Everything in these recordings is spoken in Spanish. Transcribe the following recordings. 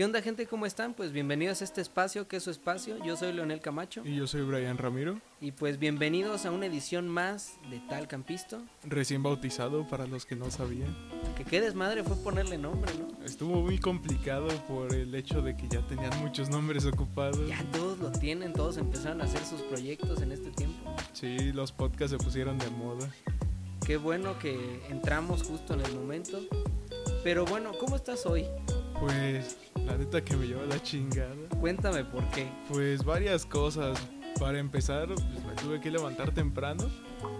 ¿Qué onda gente? ¿Cómo están? Pues bienvenidos a este espacio, que es su espacio. Yo soy Leonel Camacho. Y yo soy Brian Ramiro. Y pues bienvenidos a una edición más de Tal Campisto. Recién bautizado para los que no sabían. Que qué desmadre fue ponerle nombre, ¿no? Estuvo muy complicado por el hecho de que ya tenían muchos nombres ocupados. Ya todos lo tienen, todos empezaron a hacer sus proyectos en este tiempo. Sí, los podcasts se pusieron de moda. Qué bueno que entramos justo en el momento. Pero bueno, ¿cómo estás hoy? Pues la neta que me lleva la chingada. Cuéntame por qué. Pues varias cosas. Para empezar, pues me tuve que levantar temprano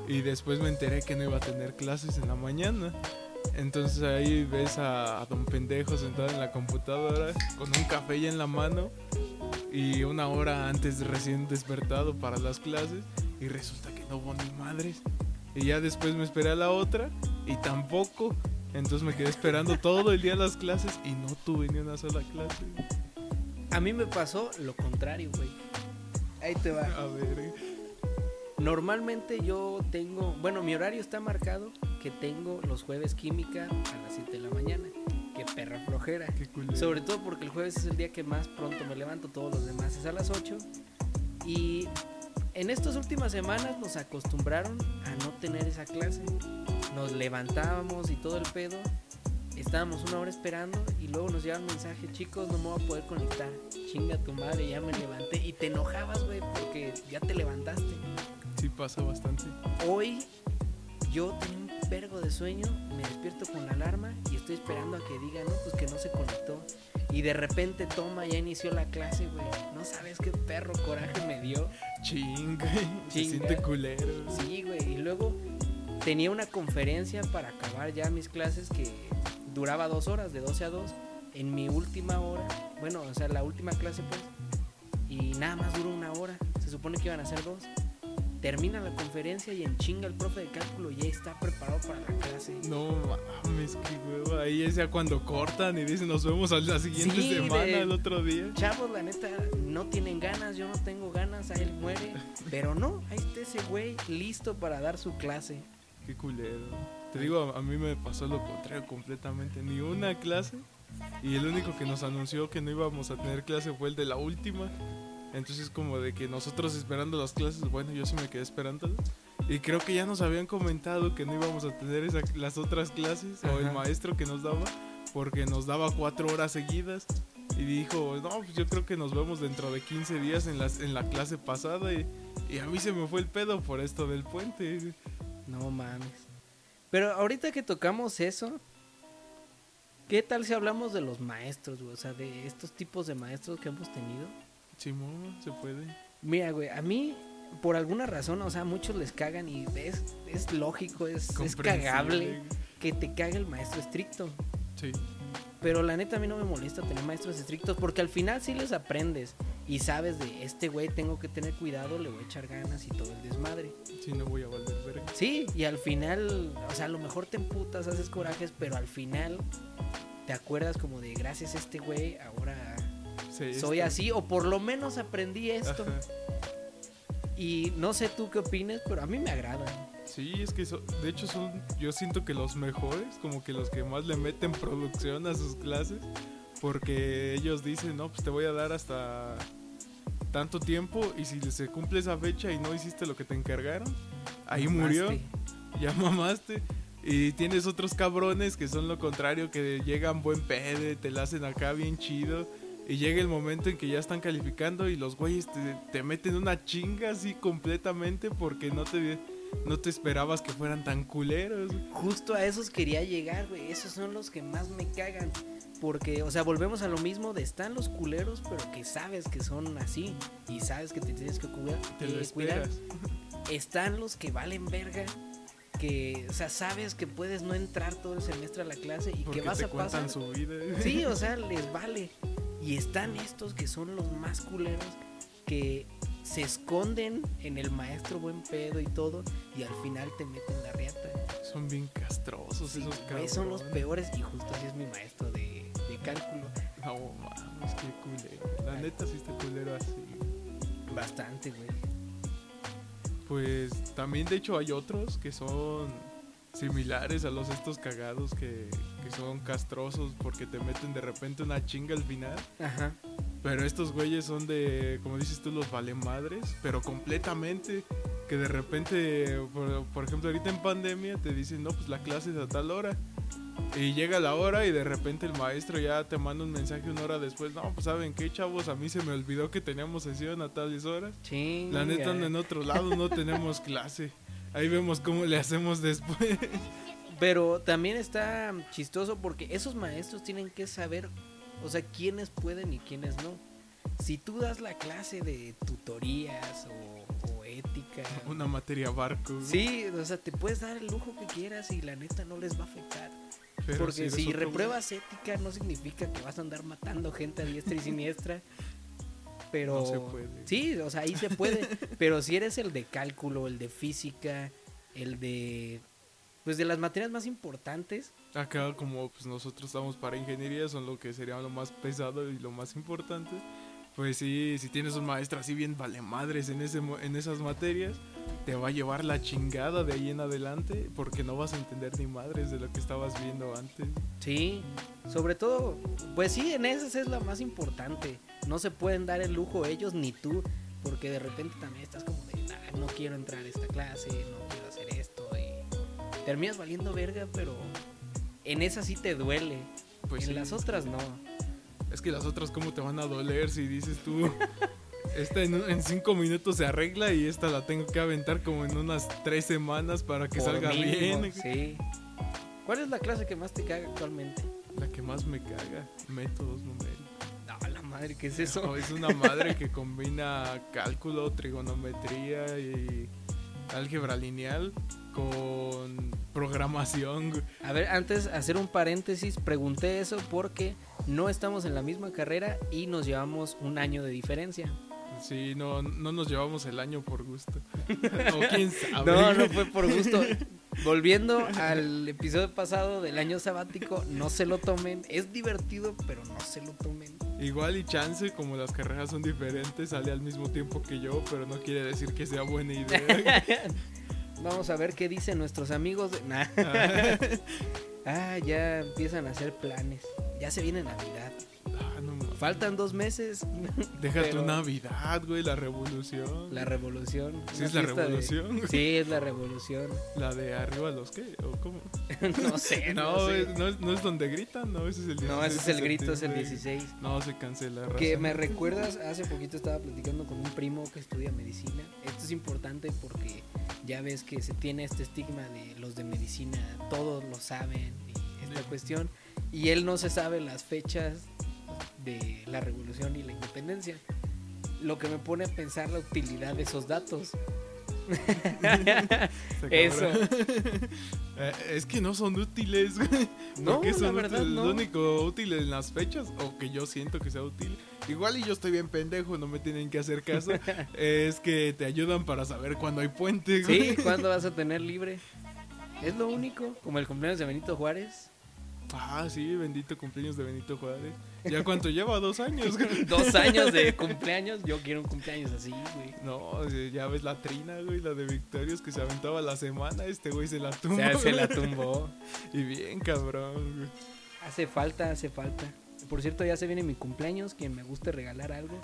y después me enteré que no iba a tener clases en la mañana. Entonces ahí ves a, a don pendejo sentado en la computadora con un café ya en la mano y una hora antes recién despertado para las clases y resulta que no hubo ni madres. Y ya después me esperé a la otra y tampoco. Entonces me quedé esperando todo el día las clases y no tuve ni una sola clase. A mí me pasó lo contrario, güey. Ahí te va. A ver. Normalmente yo tengo, bueno, mi horario está marcado que tengo los jueves química a las 7 de la mañana. Qué perra flojera. Qué. Sobre todo porque el jueves es el día que más pronto me levanto, todos los demás es a las 8. Y en estas últimas semanas nos acostumbraron a no tener esa clase. Nos levantábamos y todo el pedo. Estábamos una hora esperando y luego nos llega un mensaje, chicos, no me voy a poder conectar. Chinga tu madre, ya me levanté. Y te enojabas, güey, porque ya te levantaste. Sí pasa bastante. Hoy yo tenía un vergo de sueño, me despierto con la alarma y estoy esperando a que diga, no, pues que no se conectó. Y de repente toma, ya inició la clase, güey. No sabes qué perro coraje me dio. Chinga. Se Chinga. siente culero. Sí, güey. Y luego tenía una conferencia para acabar ya mis clases que duraba dos horas, de 12 a 2. En mi última hora, bueno, o sea, la última clase pues. Y nada más duró una hora. Se supone que iban a ser dos. Termina la conferencia y en chinga el profe de cálculo ya está preparado para la clase. No mames, qué hueva. Ahí es ya cuando cortan y dicen nos vemos a la siguiente Sí, semana, de- el otro día. Chavos, la neta, no tienen ganas, yo no tengo ganas, a él muere. Pero no, ahí está ese güey listo para dar su clase. Qué culero. Te digo, a, mí me pasó lo contrario completamente. Ni una clase. Y el único que nos anunció que no íbamos a tener clase fue el de la última. Entonces como de que nosotros esperando las clases, bueno, yo sí me quedé esperando. Y creo que ya nos habían comentado que no íbamos a tener esa- las otras clases o el Ajá. maestro que nos daba, porque nos daba cuatro horas seguidas. Y dijo, no, pues yo creo que nos vemos dentro de 15 días en, las, en la clase pasada. Y, y a mí se me fue el pedo por esto del puente. No mames. Pero ahorita que tocamos eso, ¿qué tal si hablamos de los maestros, güey? O sea, de estos tipos de maestros que hemos tenido. Simón, se puede. Mira, güey, a mí, por alguna razón, o sea, muchos les cagan y es, es lógico, es, es cagable que te cague el maestro estricto. Sí. Pero la neta a mí no me molesta tener maestros estrictos porque al final sí les aprendes y sabes de este güey tengo que tener cuidado, le voy a echar ganas y todo el desmadre. Si no voy a valer verga. Sí, y al final, o sea, a lo mejor te emputas, haces corajes, pero al final te acuerdas como de gracias a este güey, ahora Sí, soy así, o por lo menos aprendí esto. Ajá. Y no sé tú qué opines, pero a mí me agrada. Sí, es que so- de hecho son, yo siento que los mejores, como que los que más le meten producción a sus clases, porque ellos dicen, no, pues te voy a dar hasta tanto tiempo y si se cumple esa fecha y no hiciste lo que te encargaron, ahí murió, ya mamaste. Y tienes otros cabrones que son lo contrario, que llegan buen pede, te la hacen acá bien chido. Y llega el momento en que ya están calificando y los güeyes te, te meten una chinga así completamente porque no te, no te esperabas que fueran tan culeros. Justo a esos quería llegar, güey. Esos son los que más me cagan. Porque, o sea, volvemos a lo mismo de están los culeros, pero que sabes que son así. Y sabes que te tienes que cuidar. Te lo eh, cuidar. Están los que valen verga. Que, o sea, sabes que puedes no entrar todo el semestre a la clase y Porque que vas te a pasar. su vida. Sí, o sea, les vale. Y están estos que son los más culeros que se esconden en el maestro buen pedo y todo y al final te meten la riata. Son bien castrosos Sí, esos cabrones. son los peores y justo así es mi maestro de, de cálculo. No mames, qué culero. La neta sí está culero así. Bastante, güey. Pues también de hecho hay otros que son similares a los estos cagados que, que son castrosos, porque te meten de repente una chinga al final. Ajá. Pero estos güeyes son de, como dices tú, los vale madres, pero completamente. Que de repente, por, por ejemplo, ahorita en pandemia te dicen, no, pues la clase es a tal hora. Y llega la hora y de repente el maestro ya te manda un mensaje una hora después. No, pues saben qué, chavos, a mí se me olvidó que teníamos sesión a tales horas. Chinga. La neta, en otro lado no tenemos clase. Ahí vemos cómo le hacemos después. Pero también está chistoso porque esos maestros tienen que saber, o sea, quiénes pueden y quiénes no. Si tú das la clase de tutorías o, o ética. Una materia barco. Sí, o sea, te puedes dar el lujo que quieras y la neta no les va a afectar. Pero Porque si otro repruebas ética no significa que vas a andar matando gente a diestra y siniestra. Pero No se puede. sí, o sea, ahí se puede. pero si eres el de cálculo, el de física, el de pues de las materias más importantes, Acá como pues nosotros estamos para ingeniería, son lo que sería lo más pesado y lo más importante. Pues sí, si tienes un maestro así bien vale madres en, ese, en esas materias, te va a llevar la chingada de ahí en adelante porque no vas a entender ni madres de lo que estabas viendo antes. sí, sobre todo, pues sí, en esas es la más importante. No se pueden dar el lujo ellos ni tú, porque de repente también estás como de, "Ah, no quiero entrar a esta clase, no quiero hacer esto y terminas valiendo verga, pero en esa sí te duele. Pues en sí. las otras no. Es que las otras cómo te van a doler si dices tú, esta en, en cinco minutos se arregla y esta la tengo que aventar como en unas tres semanas para que Por salga mínimo, bien. Sí. ¿Cuál es la clase que más te caga actualmente? La que más me caga, métodos numéricos. No, la madre, ¿qué es eso? No, es una madre que combina cálculo, trigonometría y álgebra lineal con programación. A ver, antes hacer un paréntesis, pregunté eso porque no estamos en la misma carrera y nos llevamos un año de diferencia. Sí, no, no nos llevamos el año por gusto. o quién sabe. No, no fue por gusto. Volviendo al episodio pasado del año sabático, no se lo tomen. Es divertido, pero no se lo tomen. Igual y chance, como las carreras son diferentes, sale al mismo tiempo que yo, pero no quiere decir que sea buena idea. Vamos a ver qué dicen nuestros amigos. De... Nah. Ah, ya empiezan a hacer planes. Ya se viene Navidad. Faltan dos meses. Deja pero- tu Navidad, güey, la revolución. La revolución. Sí, es la de- revolución. Sí, es la revolución. La de arriba los qué, o cómo. no sé. No, No, sé. es, no, es, no es donde gritan, no, ese es el 16. No, ese es el grito, es el septiembre. 16. No, se cancela. Que me recuerdas, hace poquito estaba platicando con un primo que estudia medicina. Esto es importante porque ya ves que se tiene este estigma de los de medicina, todos lo saben y esta Sí. cuestión. Y él no se sabe las fechas de la revolución y la independencia. Lo que me pone a pensar la utilidad de esos datos. Eso. Eh, es que no son útiles, güey. No, ¿Por qué la son verdad útiles? no. Lo único útil en las fechas, o que yo siento que sea útil, igual y yo estoy bien pendejo, no me tienen que hacer caso, es que te ayudan para saber cuándo hay puente, güey. Sí, ¿cuándo vas a tener libre? Es lo único, como el cumpleaños de Benito Juárez. Ah, sí, bendito cumpleaños de Benito Juárez. ¿Ya cuánto lleva? Dos años. Dos años de cumpleaños, yo quiero un cumpleaños así, güey. No, ya ves la trina, güey, la de Victorios que se aventaba la semana, este güey se la O tumbó. sea, se la tumbó. Y bien cabrón, güey. Hace falta, hace falta. Por cierto, ya se viene mi cumpleaños. Quien me guste regalar algo.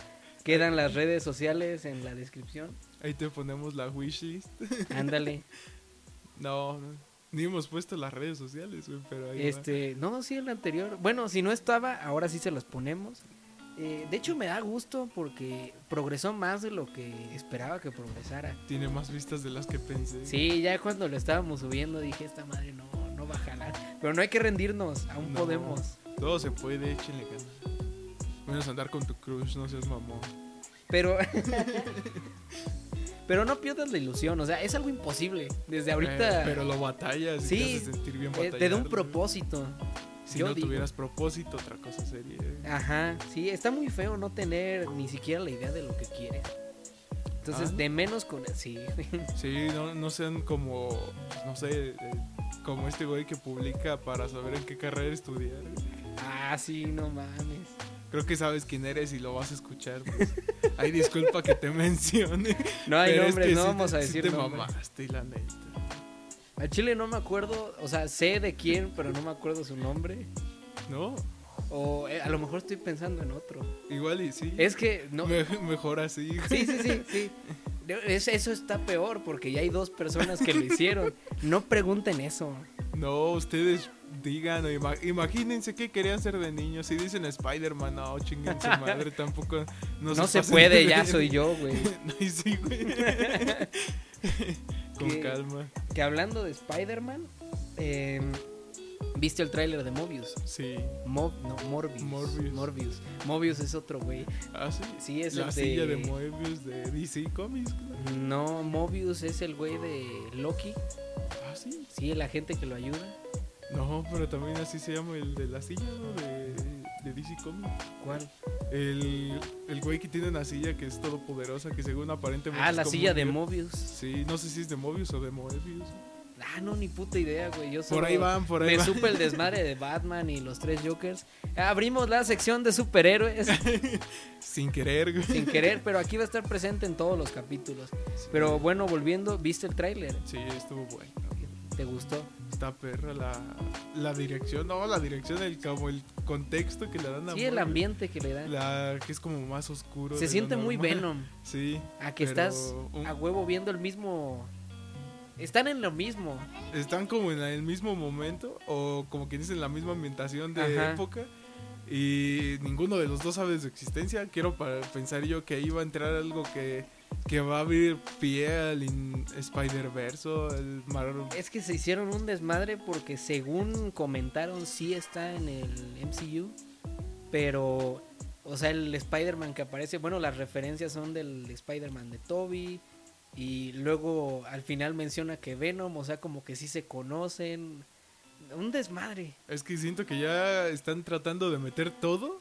Quedan las redes sociales en la descripción. Ahí te ponemos la wishlist. Ándale. No, no, ni hemos puesto las redes sociales, güey, pero ahí va. Este, no, sí, el anterior. Bueno, si no estaba, ahora sí se los ponemos. Eh, de hecho, me da gusto porque progresó más de lo que esperaba que progresara. Tiene más vistas de las que pensé. Sí, ya cuando lo estábamos subiendo dije, esta madre no, no va a jalar. Pero no hay que rendirnos, aún No. podemos. Todo se puede, échenle ganas. Menos andar con tu crush, no seas mamón. Pero. pero no pierdas la ilusión, o sea, es algo imposible. Desde ahorita. Eh, pero lo batallas y Sí, te hace sentir bien eh, batallar. te da un propósito. Si yo no digo. tuvieras propósito, otra cosa sería. ¿eh? Ajá, sí, está muy feo no tener ni siquiera la idea de lo que quieres. Entonces, Ah. de menos con. Sí, Sí, no, no sean como, no sé, eh, como este güey que publica para saber en qué carrera estudiar. ah, sí, no mames. Creo que sabes quién eres y lo vas a escuchar. Pues. Ay, disculpa que te mencione. No hay es nombres, que no vamos te- a decir te nombres. mamaste, la neta. Al chile no me acuerdo, o sea, sé de quién, pero no me acuerdo su nombre. ¿No? O eh, a lo mejor estoy pensando en otro. Igual y sí. Es que no. Me- mejor así. Sí, sí, sí, sí. Es- eso está peor porque ya hay dos personas que lo hicieron. No pregunten eso. No, ustedes digan, o ima- imagínense qué querían ser de niños. Si dicen Spider-Man, no, chinguen su madre, tampoco. No, No, se puede, de ya ver. soy yo, güey. Ay, sí, güey. Con calma. Que hablando de Spider-Man, eh, ¿viste el tráiler de Mobius? Sí. Mob, no, Morbius. Morbius. Morbius. Mobius es otro, güey. Ah, sí. Sí, es La el silla de... de Moebius de DC Comics. claro. No, Mobius es el güey de Loki. Ah, sí. Sí, el agente que lo ayuda. No, pero también así se llama el de la silla, ¿no? De, de DC Comics. ¿Cuál? El, el güey que tiene una silla que es todopoderosa, que según aparentemente. Ah, es la como silla un de. Mobius. Sí, no sé si es de Mobius o de Moebius. Ah, no, ni puta idea, güey. Yo Por ahí van, por ahí Me van. supe el desmadre de Batman y los tres Jokers. Abrimos la sección de superhéroes Sin querer, güey. sin querer, pero aquí va a estar presente en todos los capítulos. Pero bueno, volviendo, ¿viste el tráiler? Sí, estuvo bueno. ¿Te gustó? Está perra la, la dirección, no, la dirección, el, como el contexto que le dan a Sí, el ambiente que le dan. La que es como más oscuro. Se siente muy. Venom. Sí. A que estás un- a huevo viendo el mismo. Están en lo mismo. están como en el mismo momento o como que dicen la misma ambientación de Ajá. época y ninguno de los dos sabe de su existencia. Quiero para pensar yo que ahí va a entrar algo que, que va a abrir pie al Spider-Verse, el Marvel. Es que se hicieron un desmadre porque según comentaron sí está en el MCU, pero o sea, el Spider-Man que aparece, bueno, las referencias son del Spider-Man de Toby y luego al final menciona que Venom, o sea, como que sí se conocen. Un desmadre. Es que siento que ya están tratando de meter todo.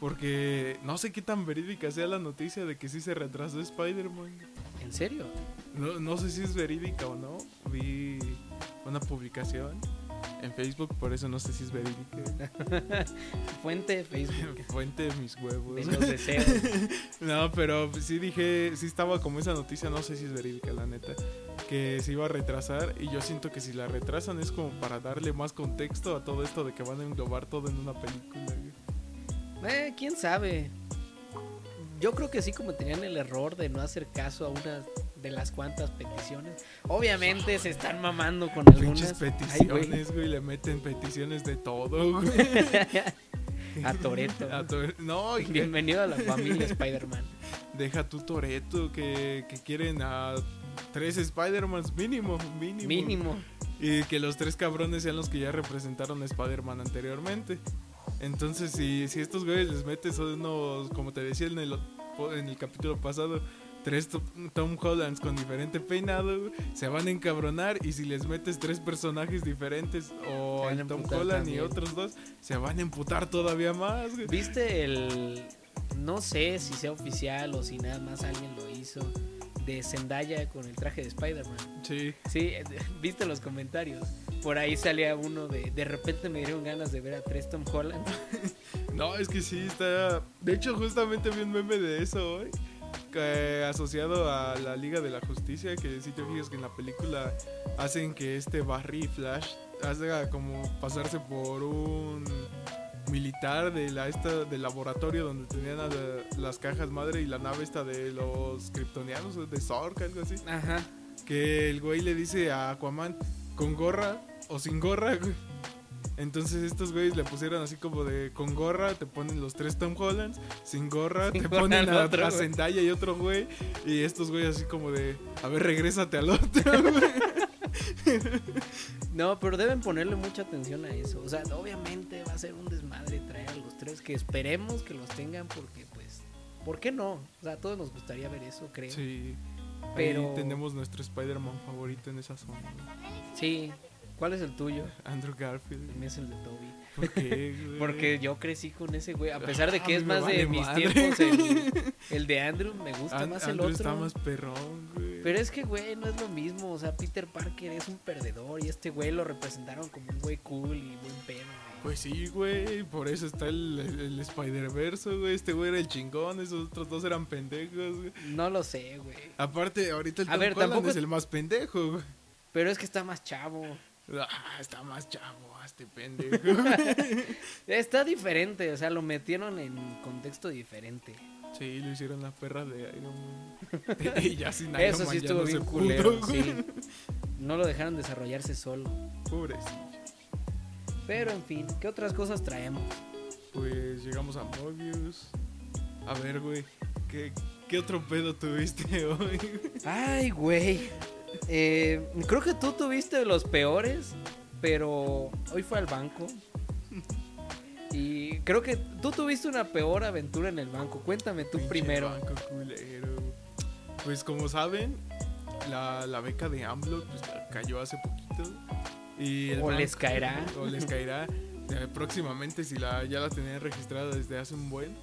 Porque no sé qué tan verídica sea la noticia de que sí se retrasó Spider-Man. ¿En serio? No, no sé si es verídica o no. Vi una publicación en Facebook, por eso no sé si es verídica. Fuente Facebook Fuente de mis huevos. de los deseos. No, pero sí dije, sí estaba como esa noticia, no sé si es verídica la neta, que se iba a retrasar y yo siento que si la retrasan es como para darle más contexto a todo esto de que van a englobar todo en una película. Eh, quién sabe. Yo creo que sí cometerían el error de no hacer caso a una de las cuantas peticiones. Obviamente se están mamando con algunas. Ay, güey. peticiones, güey, le meten peticiones de todo, güey. A Toreto. No, Bienvenido a la familia Spider-Man. deja tu Toreto que, que quieren a tres Spider-Mans mínimo, mínimo. Mínimo. Y que los tres cabrones sean los que ya representaron a Spider-Man anteriormente. Entonces, si, si estos güeyes les metes unos, como te decía en el, en el capítulo pasado, tres to- Tom Hollands con diferente peinado, se van a encabronar. Y si les metes tres personajes diferentes, o el Tom Holland también. y otros dos, se van a emputar todavía más. ¿Viste el... No sé si sea oficial o si nada más alguien lo hizo. De Zendaya con el traje de Spider-Man. Sí. Sí, viste los comentarios. Por ahí salía uno de... De repente me dieron ganas de ver a tres Tom Holland. No, es que sí, está... De hecho, justamente vi un meme de eso hoy. que, asociado a la Liga de la Justicia, que si te fijas que en la película hacen que este Barry Flash haga como pasarse por un militar de la esta del laboratorio donde tenían la- las cajas madre y la nave esta de los kryptonianos de Zork algo así Ajá. que el güey le dice a Aquaman con gorra o sin gorra güey. entonces estos güeyes le pusieron así como de con gorra te ponen los tres Tom Hollands sin gorra Sin te gorra ponen a, otro, a. Zendaya y otro güey y estos güeyes así como de a ver regrésate al otro güey. No, pero deben ponerle mucha atención a eso. O sea, obviamente va a ser un desmadre traer a los tres que esperemos que los tengan porque, pues, ¿por qué no? O sea, a todos nos gustaría ver eso, creo. Sí. Sí Pero- Ahí tenemos nuestro Spider-Man favorito en esa zona güey. ¿Cuál es el tuyo? Andrew Garfield El mío es el de Toby. ¿por qué güey? Porque yo crecí con ese güey. A pesar de que A es más de mis madre. tiempos, el, el de Andrew me gusta más el Andrew otro. está más perrón güey Pero es que, güey, no es lo mismo. O sea, Peter Parker es un perdedor y este güey lo representaron como un güey cool y buen pedo. Pues sí, güey, por eso está el, el, el Spider-Verse, güey. Este güey era el chingón, esos otros dos eran pendejos, güey. No lo sé, güey. Aparte, ahorita el A Tom ver, Holland tampoco es el más pendejo, güey. Pero es que está más chavo. Ah, está más chavo, ah, este pendejo. Está diferente, o sea, lo metieron en contexto diferente. sí, lo hicieron la perra de Iron Man. y ya sin Iron Eso Man sí estuvo no bien pudo, culero, sí. No lo dejaron desarrollarse solo. Pobrecillo. Pero en fin, ¿qué otras cosas traemos? Pues llegamos a Mobius. A ver, güey, ¿qué, qué otro pedo tuviste hoy? Ay, güey. Eh, creo que tú tuviste los peores, pero hoy fue al banco. Y creo que tú tuviste una peor aventura en el banco. Cuéntame tú Pinche primero. banco culero. Pues como saben, la, la beca de AMLO pues, cayó hace poquito. Y O les banco- caerá. O les caerá eh, próximamente si la, ya la tenían registrada desde hace un buen.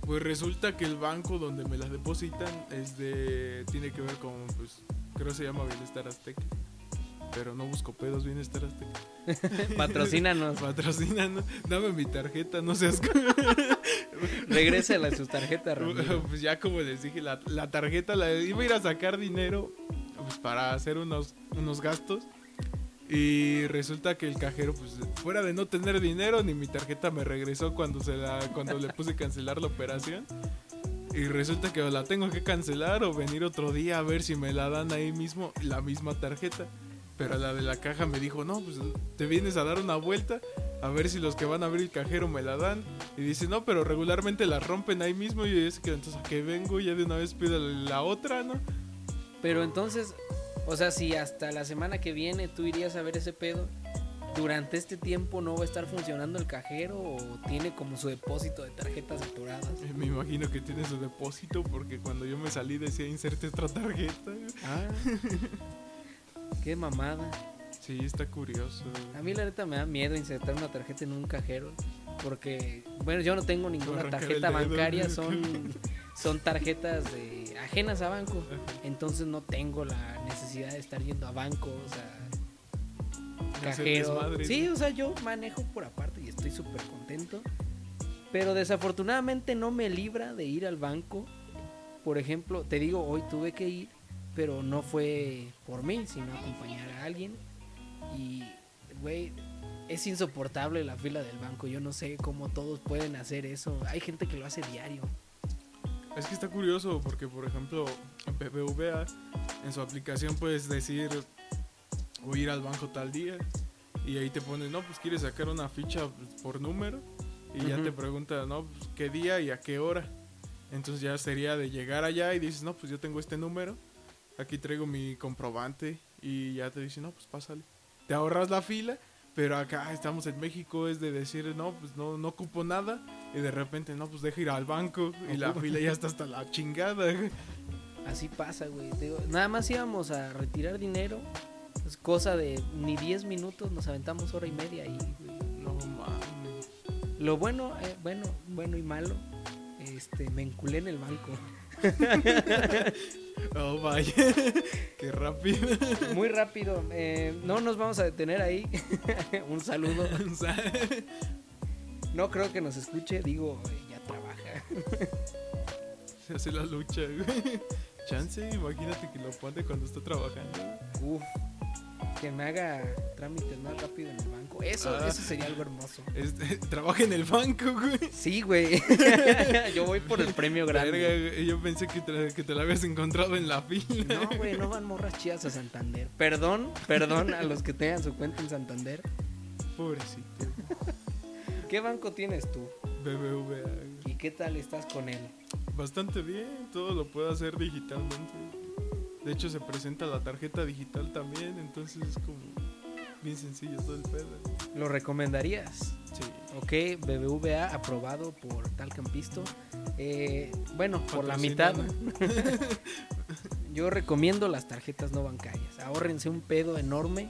Pues resulta que el banco donde me las depositan es de. tiene que ver con, pues, creo se llama Bienestar Azteca. Pero no busco pedos, Bienestar Azteca. Patrocínanos. Patrocinan, dame mi tarjeta, no seas. Regrésale sus tarjetas. Pues ya como les dije, la, la tarjeta la iba a ir a sacar dinero pues, para hacer unos, unos gastos. Y resulta que el cajero, pues fuera de no tener dinero, ni mi tarjeta me regresó cuando, se la, cuando le puse cancelar la operación. Y resulta que la tengo que cancelar o venir otro día a ver si me la dan ahí mismo, la misma tarjeta. Pero la de la caja me dijo, no, pues te vienes a dar una vuelta a ver si los que van a abrir el cajero me la dan. Y dice, no, pero regularmente la rompen ahí mismo. Y yo que entonces a qué vengo, ya de una vez pido la otra, ¿no? Pero entonces, o sea, si hasta la semana que viene tú irías a ver ese pedo, durante este tiempo no va a estar funcionando el cajero o tiene como su depósito de tarjetas saturadas. Eh, Me imagino que tiene su depósito porque cuando yo me salí decía inserte otra tarjeta. Ah, qué mamada. Sí, está curioso. A mí la neta me da miedo insertar una tarjeta en un cajero porque, bueno, yo no tengo ninguna tarjeta bancaria, son, son tarjetas de, ajenas a banco. Entonces no tengo la necesidad de estar yendo a banco, o sea, cajero. Sí, o sea, yo manejo por aparte y estoy súper contento. Pero desafortunadamente no me libra de ir al banco. Por ejemplo, te digo, hoy tuve que ir, pero no fue por mí, sino acompañar a alguien. Y, güey, es insoportable la fila del banco. Yo no sé cómo todos pueden hacer eso. Hay gente que lo hace diario. Es que está curioso porque, por ejemplo, en BBVA, en su aplicación puedes decir, a ir al banco tal día. Y ahí te pones, no, pues quieres sacar una ficha por número. Y ya te pregunta, no, pues, qué día y a qué hora. Entonces ya sería de llegar allá y dices, no, pues yo tengo este número. Aquí traigo mi comprobante. Y ya te dicen, no, pues pásale. Te ahorras la fila. Pero acá estamos en México, es de decir, no, pues no, no ocupo nada. Y de repente, no, pues deja ir al banco. Y la fila ya está hasta la chingada. Así pasa, güey. Digo, nada más íbamos a retirar dinero. Es cosa de ni 10 minutos, nos aventamos hora y media ahí, güey. No mames. Lo bueno, eh, bueno, bueno y malo, este, me enculé en el banco. Oh, vaya. Qué rápido. Muy rápido. eh, no nos vamos a detener ahí. Un saludo. No creo que nos escuche, digo, eh, ya trabaja. Se hace la lucha, güey. Chance, imagínate que lo pone cuando está trabajando. Uf, que me haga trámites más rápido en el banco. Eso, Ah. eso sería algo hermoso. Este, trabaja en el banco, güey. Sí, güey. Yo voy por el premio grande. Verga, yo pensé que te, que te la habías encontrado en la fila. No, güey, no van morras chidas a Santander. Perdón, perdón a los que tengan su cuenta en Santander. Pobrecito. ¿Qué banco tienes tú? BBVA. ¿Y qué tal estás con él? Bastante bien, todo lo puedo hacer digitalmente. De hecho, se presenta la tarjeta digital también, entonces es como bien sencillo todo el pedo. ¿Lo recomendarías? Sí. Ok, BBVA aprobado por tal Campisto. Eh, bueno, por la mitad. Yo recomiendo las tarjetas no bancarias. Ahórrense un pedo enorme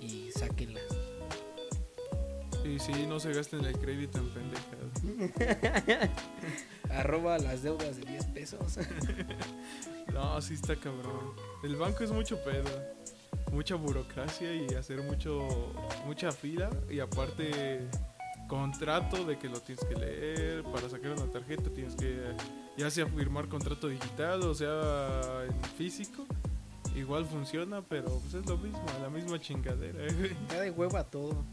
y sáquenlas. Y sí, no se gasten el crédito en pendejadas. Arroba las deudas de 10 pesos. No, sí está cabrón. El banco es mucho pedo. Mucha burocracia y hacer mucho mucha fila. Y aparte, contrato de que lo tienes que leer. Para sacar una tarjeta tienes que ya sea firmar contrato digital o sea en físico. igual funciona, pero pues es lo mismo, la misma chingadera. Ya de hueva todo.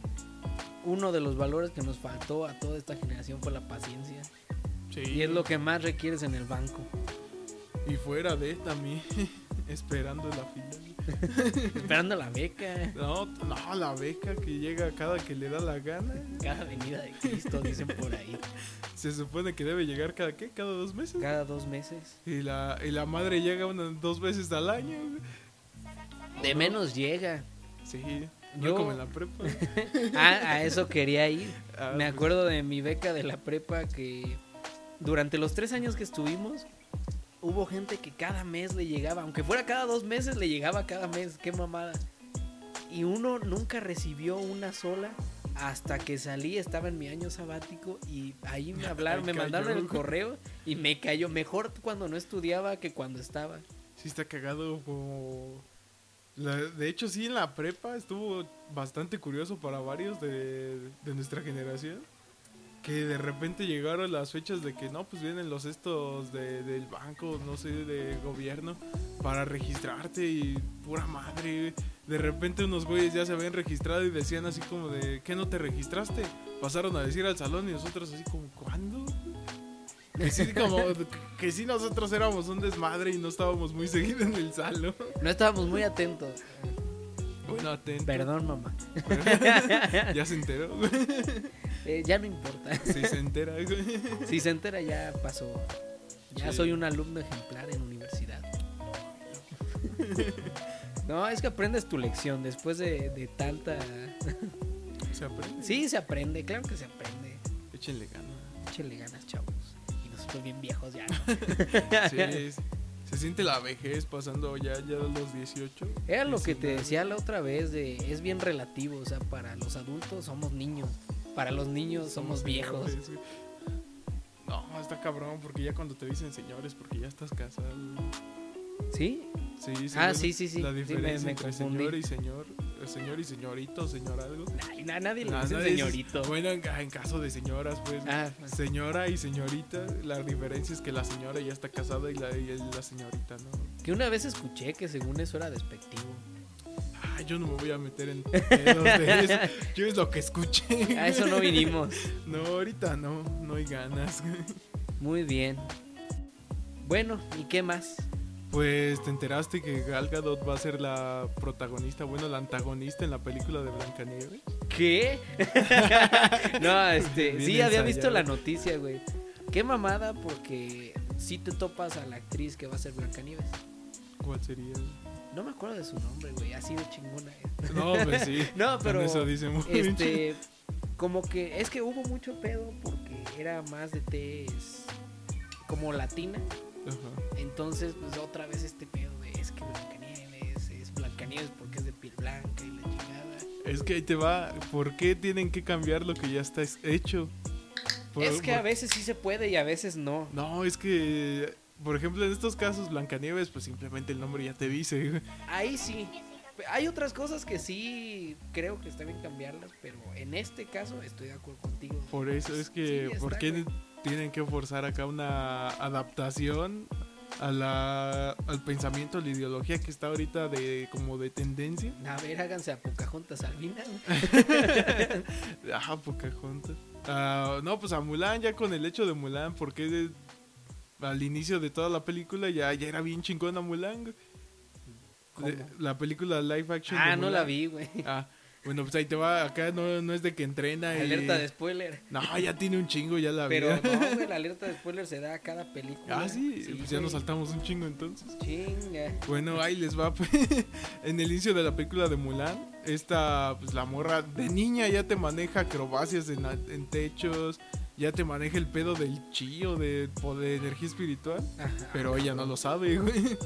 Uno de los valores que nos faltó a toda esta generación fue la paciencia. Sí. Y es lo que más requieres en el banco. Y fuera de también, esperando la fila. Esperando la beca. No, no, la beca que llega cada que le da la gana. Cada venida de Cristo, dicen por ahí. Se supone que debe llegar cada qué, cada dos meses. Cada dos meses. Y la, y la madre llega unas dos veces al año. De menos llega. Sí, no Yo- como en la prepa. Ah, a eso quería ir. Ah, Me pues, acuerdo de mi beca de la prepa que durante los tres años que estuvimos hubo gente que cada mes le llegaba, aunque fuera cada dos meses le llegaba cada mes, qué mamada. Y uno nunca recibió una sola hasta que salí, estaba en mi año sabático y ahí me hablaron, me mandaron el correo y me cayó mejor cuando no estudiaba que cuando estaba. Sí está cagado como... la- de hecho, sí, en la prepa estuvo bastante curioso para varios de, de nuestra generación. Que de repente llegaron las fechas de que no, pues vienen los estos de, del banco, no sé, de gobierno, para registrarte y pura madre. De repente unos güeyes ya se habían registrado y decían así como de, ¿qué no te registraste? Pasaron a decir al salón y nosotros así como, ¿cuándo? Que sí, como, que sí nosotros éramos un desmadre y no estábamos muy seguidos en el salón. No estábamos muy atentos. Bueno, atento. Perdón, mamá. ya se enteró. Eh, ya no importa. Sí se entera. Si se entera ya pasó. Ya Sí. soy un alumno ejemplar en universidad. No, es que aprendes tu lección después de, de tanta... Se aprende. Sí, se aprende, claro que se aprende. Échenle ganas. Échale ganas, chavos. Y nosotros bien viejos ya. ¿no? Sí, se siente la vejez pasando ya, ya los 18. Era lo que te decía la otra vez de... Es bien relativo, o sea, para los adultos somos niños. Para los niños somos viejos. señores. No, está cabrón, porque ya cuando te dicen señores, porque ya estás casado. ¿Sí? Sí, sí, Ah, sí, sí, sí. La Sí, me- diferencia me entre confundí. señor y señor, eh, señor y señorito, señor algo. Nadie le Nah, dice señorito. Bueno, en, en caso de señoras, pues. Ah, pues. Señora y señorita, la diferencia es que la señora ya está casada y la, y la señorita no. Que una vez escuché que según eso era despectivo. Yo no me voy a meter en pedos de eso. Yo es lo que escuché. A eso no vinimos. No, ahorita no, no hay ganas. Muy bien. Bueno, ¿y qué más? Pues te enteraste que Gal Gadot va a ser la protagonista, bueno, la antagonista en la película de Blancanieves. ¿Qué? no, este, Bien sí había visto la noticia, güey. Qué mamada porque sí te topas a la actriz que va a ser Blancanieves. ¿Cuál sería? No me acuerdo de su nombre, güey, así de chingona. es. No, pues sí. No, pero con eso dice mucho. este como que es que hubo mucho pedo porque era más de tez como latina. Ajá. Entonces, pues otra vez este pedo de es que Blancanieves es Blancanieves porque es de piel blanca y la chingada. Es que ahí te va. ¿Por qué tienen que cambiar lo que ya está es- hecho? Por- es que a veces sí se puede y a veces no. No, es que, por ejemplo, en estos casos, Blancanieves, pues simplemente el nombre ya te dice. Ahí sí. Hay otras cosas que sí creo que está bien cambiarlas, pero en este caso estoy de acuerdo contigo. Por eso es que, Sí, ¿por qué tienen que forzar acá una adaptación a la, al pensamiento, a la ideología que está ahorita de como de tendencia? A ver, háganse a Pocahontas Albina. Ajá, Pocahontas. Ah, no, pues a Mulan, ya con el hecho de Mulan, porque de- al inicio de toda la película ya, ya era bien chingona Mulan. la película live action. Ah, de no la vi, güey. Ah, bueno, pues ahí te va. Acá no, no es de que entrena y. Alerta de spoiler. No, ya tiene un chingo, ya la vi. Pero no, güey, la alerta de spoiler se da a cada película. Ah, sí, pues ya nos saltamos un chingo entonces. Chinga. Bueno, ahí les va. pues. en el inicio de la película de Mulan, esta, pues la morra de niña ya te maneja acrobacias en, en techos, ya te maneja el pedo del chi o de, o de energía espiritual, Ajá. pero ella no lo sabe, güey.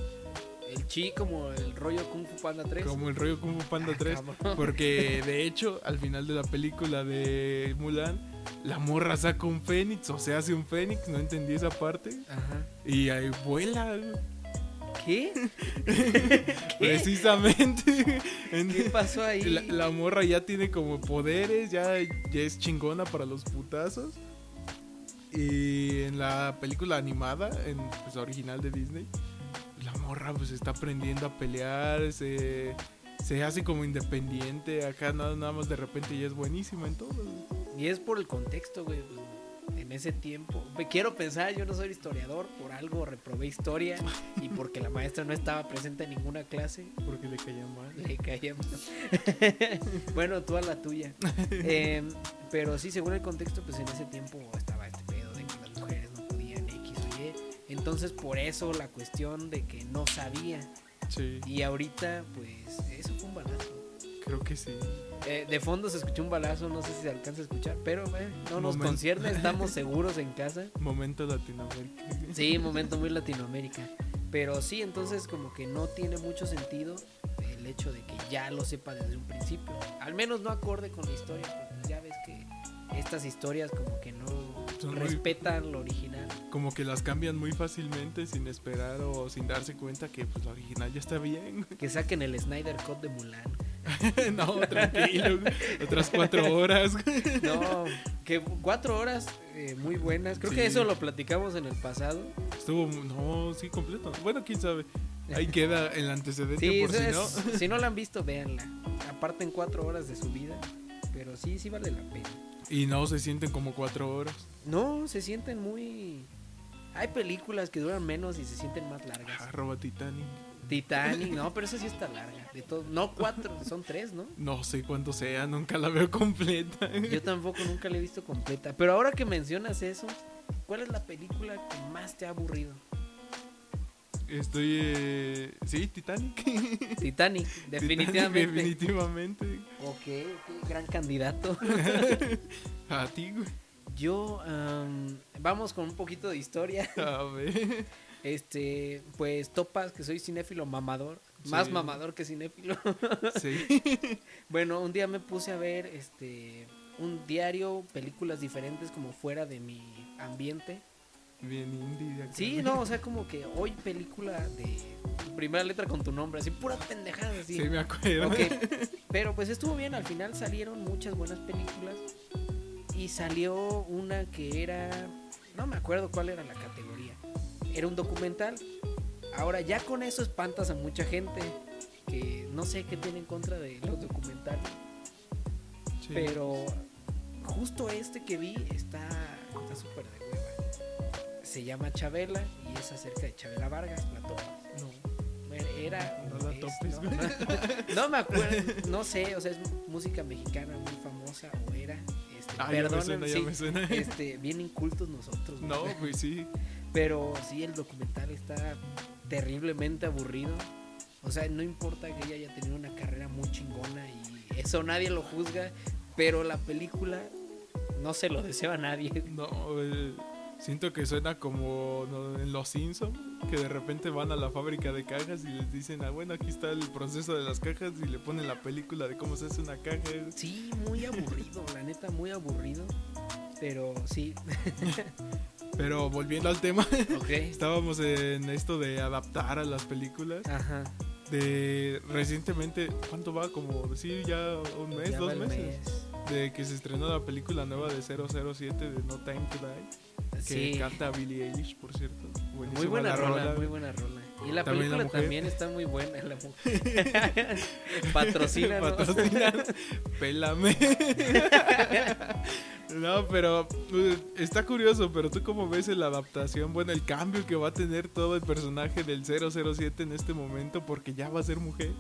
El chi como el rollo Kung Fu Panda 3. Como el rollo Kung Fu Panda Ah, 3. cabrón. Porque de hecho, al final de la película de Mulan, la morra saca un fénix o se hace un fénix, no entendí esa parte. Ajá. Y ahí vuela. ¿Qué? precisamente. En- ¿Qué pasó ahí? La, la morra ya tiene como poderes, ya, ya es chingona para los putazos. Y en la película animada, en pues, original de Disney, la morra pues está aprendiendo a pelear, se, se hace como independiente, acá nada, nada más de repente ya es buenísima en todo. Y es por el contexto, güey. pues, En ese tiempo. Me Quiero pensar, yo no soy historiador, por algo reprobé historia y porque la maestra no estaba presente en ninguna clase. Porque le caían mal. Le caía mal. bueno, tú a la tuya. Eh, pero sí, según el contexto, pues en ese tiempo estaba Entonces, por eso la cuestión de que no sabía. Sí, Y ahorita, pues, eso fue un balazo. creo que sí. Eh, de fondo se escuchó un balazo, no sé si se alcanza a escuchar, pero eh, no nos Momento. concierne, estamos seguros en casa. Momento Latinoamérica. Sí, momento muy Latinoamérica. Pero sí, entonces como que no tiene mucho sentido el hecho de que ya lo sepa desde un principio. Al menos no acorde con la historia, porque ya ves que estas historias como que no Son muy- respetan lo original. Como que las cambian muy fácilmente sin esperar o sin darse cuenta que pues la original ya está bien. Que saquen el Snyder Cut de Mulan. no, tranquilo. Otras cuatro horas. No, que cuatro horas eh, muy buenas. Creo que eso lo platicamos en el pasado. Estuvo, no, sí, completo. Bueno, quién sabe. Ahí queda el antecedente Sí, por si es- no. si no la han visto, véanla. Aparte en cuatro horas de su vida. Pero sí, sí vale la pena. Y no se sienten como cuatro horas. No, se sienten muy... Hay películas que duran menos y se sienten más largas. Arroba Titanic. Titanic, no, pero esa sí está larga. De todo, no cuatro, son tres, ¿no? No sé cuánto sea, nunca la veo completa. Yo tampoco nunca la he visto completa. Pero ahora que mencionas eso, ¿cuál es la película que más te ha aburrido? Estoy. Eh... Sí, Titanic. Titanic, definitivamente. Titanic, definitivamente. Ok, ok, gran candidato. A ti, güey. Yo, am, vamos con un poquito de historia. A ver. Este, pues topas que soy cinéfilo mamador. Más mamador que cinéfilo. Sí. bueno, un día me puse a ver este un diario, películas diferentes como fuera de mi ambiente. Bien indie de acá. Sí, no, o sea, como que hoy película de primera letra con tu nombre, así pura pendejada así. Sí, me acuerdo. Pero pues estuvo bien, al final salieron muchas buenas películas y salió una que era, no me acuerdo cuál era la categoría, era un documental. Ahora ya con eso espantas a mucha gente que no sé qué tiene en contra de los documentales, Sí. pero justo este que vi está está súper de. Se llama Chabela y es acerca de Chabela Vargas, la. No. Era. No la es- topes, no, me acuerdo, no sé, o sea, es música mexicana muy famosa o era. Este, Ah, ya me suena, ya sí, me suena. este, bien incultos nosotros. No, pues sí. Pero sí, el documental está terriblemente aburrido. O sea, no importa que ella haya tenido una carrera muy chingona y eso nadie lo juzga, pero la película no se lo deseo a nadie. No, eh, siento que suena como en Los Simpsons, que de repente van a la fábrica de cajas y les dicen, ah, bueno, aquí está el proceso de las cajas y le ponen la película de cómo se hace una caja. Sí, muy aburrido, la neta, muy aburrido. Pero sí, Pero volviendo al tema, estábamos en esto de adaptar a las películas. Ajá. De recientemente, ¿cuánto va? Como, sí, ya un mes, ya dos meses. mes. De que se estrenó la película nueva de 007 de No Time to Die. Que Sí. canta Billie Eilish, por cierto. Buenísima Muy buena la rola, muy buena rola. Y la También la película también está muy buena. La mujer. Patrocina, Patrocina. Pélame. no, pero uh, está curioso, pero tú cómo ves la adaptación, bueno, el cambio que va a tener todo el personaje del 007 en este momento porque ya va a ser mujer.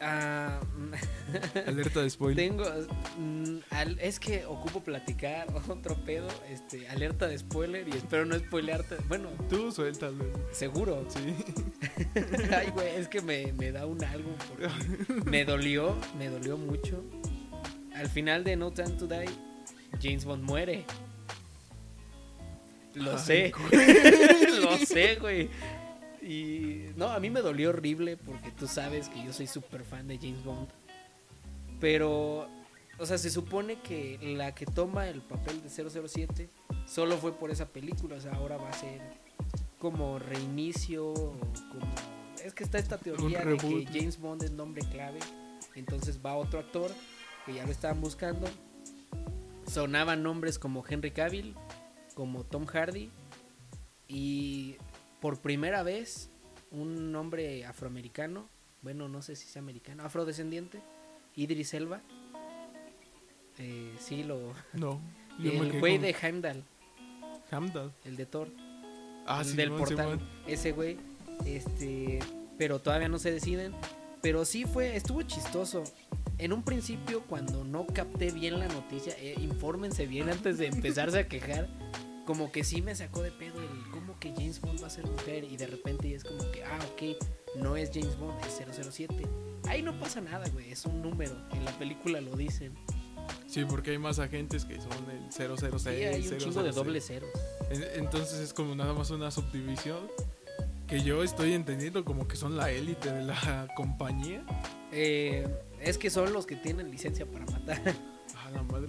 Ah, Alerta de spoiler. tengo. mm, es que ocupo platicar otro pedo. Este, alerta de spoiler y espero no spoilearte. Bueno, Tú suéltalo. seguro. Sí. Ay, güey, es que me, me da un algo. Porque me dolió, me dolió mucho. Al final de No Time to Die, James Bond muere. Lo Ay, sé. Lo sé, güey. Y no, a mí me dolió horrible porque tú sabes que yo soy súper fan de James Bond. Pero, o sea, se supone que la que toma el papel de 007 solo fue por esa película. O sea, ahora va a ser como reinicio, o como... Es que está esta teoría de que. James Bond es nombre clave. Entonces va otro actor que ya lo estaban buscando. Sonaban nombres como Henry Cavill, como Tom Hardy. Y por primera vez un hombre afroamericano, bueno, no sé si sea americano, afrodescendiente, Idris Elba. Eh, sí, lo. No. El güey con de Heimdall, Heimdall. el de Thor. Ah, sí, del portal. Ese güey. Este. Pero todavía no se deciden. Pero sí fue. Estuvo chistoso. En un principio, cuando no capté bien la noticia, eh, infórmense bien antes de empezarse a quejar. Como que sí me sacó de pedo el cómo que James Bond va a ser mujer. Y de repente es como que, ah, ok, no es James Bond, es 007. Ahí no pasa nada, güey. Es un número. En la película lo dicen. Sí, porque hay más agentes que son el 006. Sí, hay un chingo de 006. doble ceros. En- Entonces es como nada más una subdivisión que yo estoy entendiendo como que son la élite de la compañía. Eh, es que son los que tienen licencia para matar.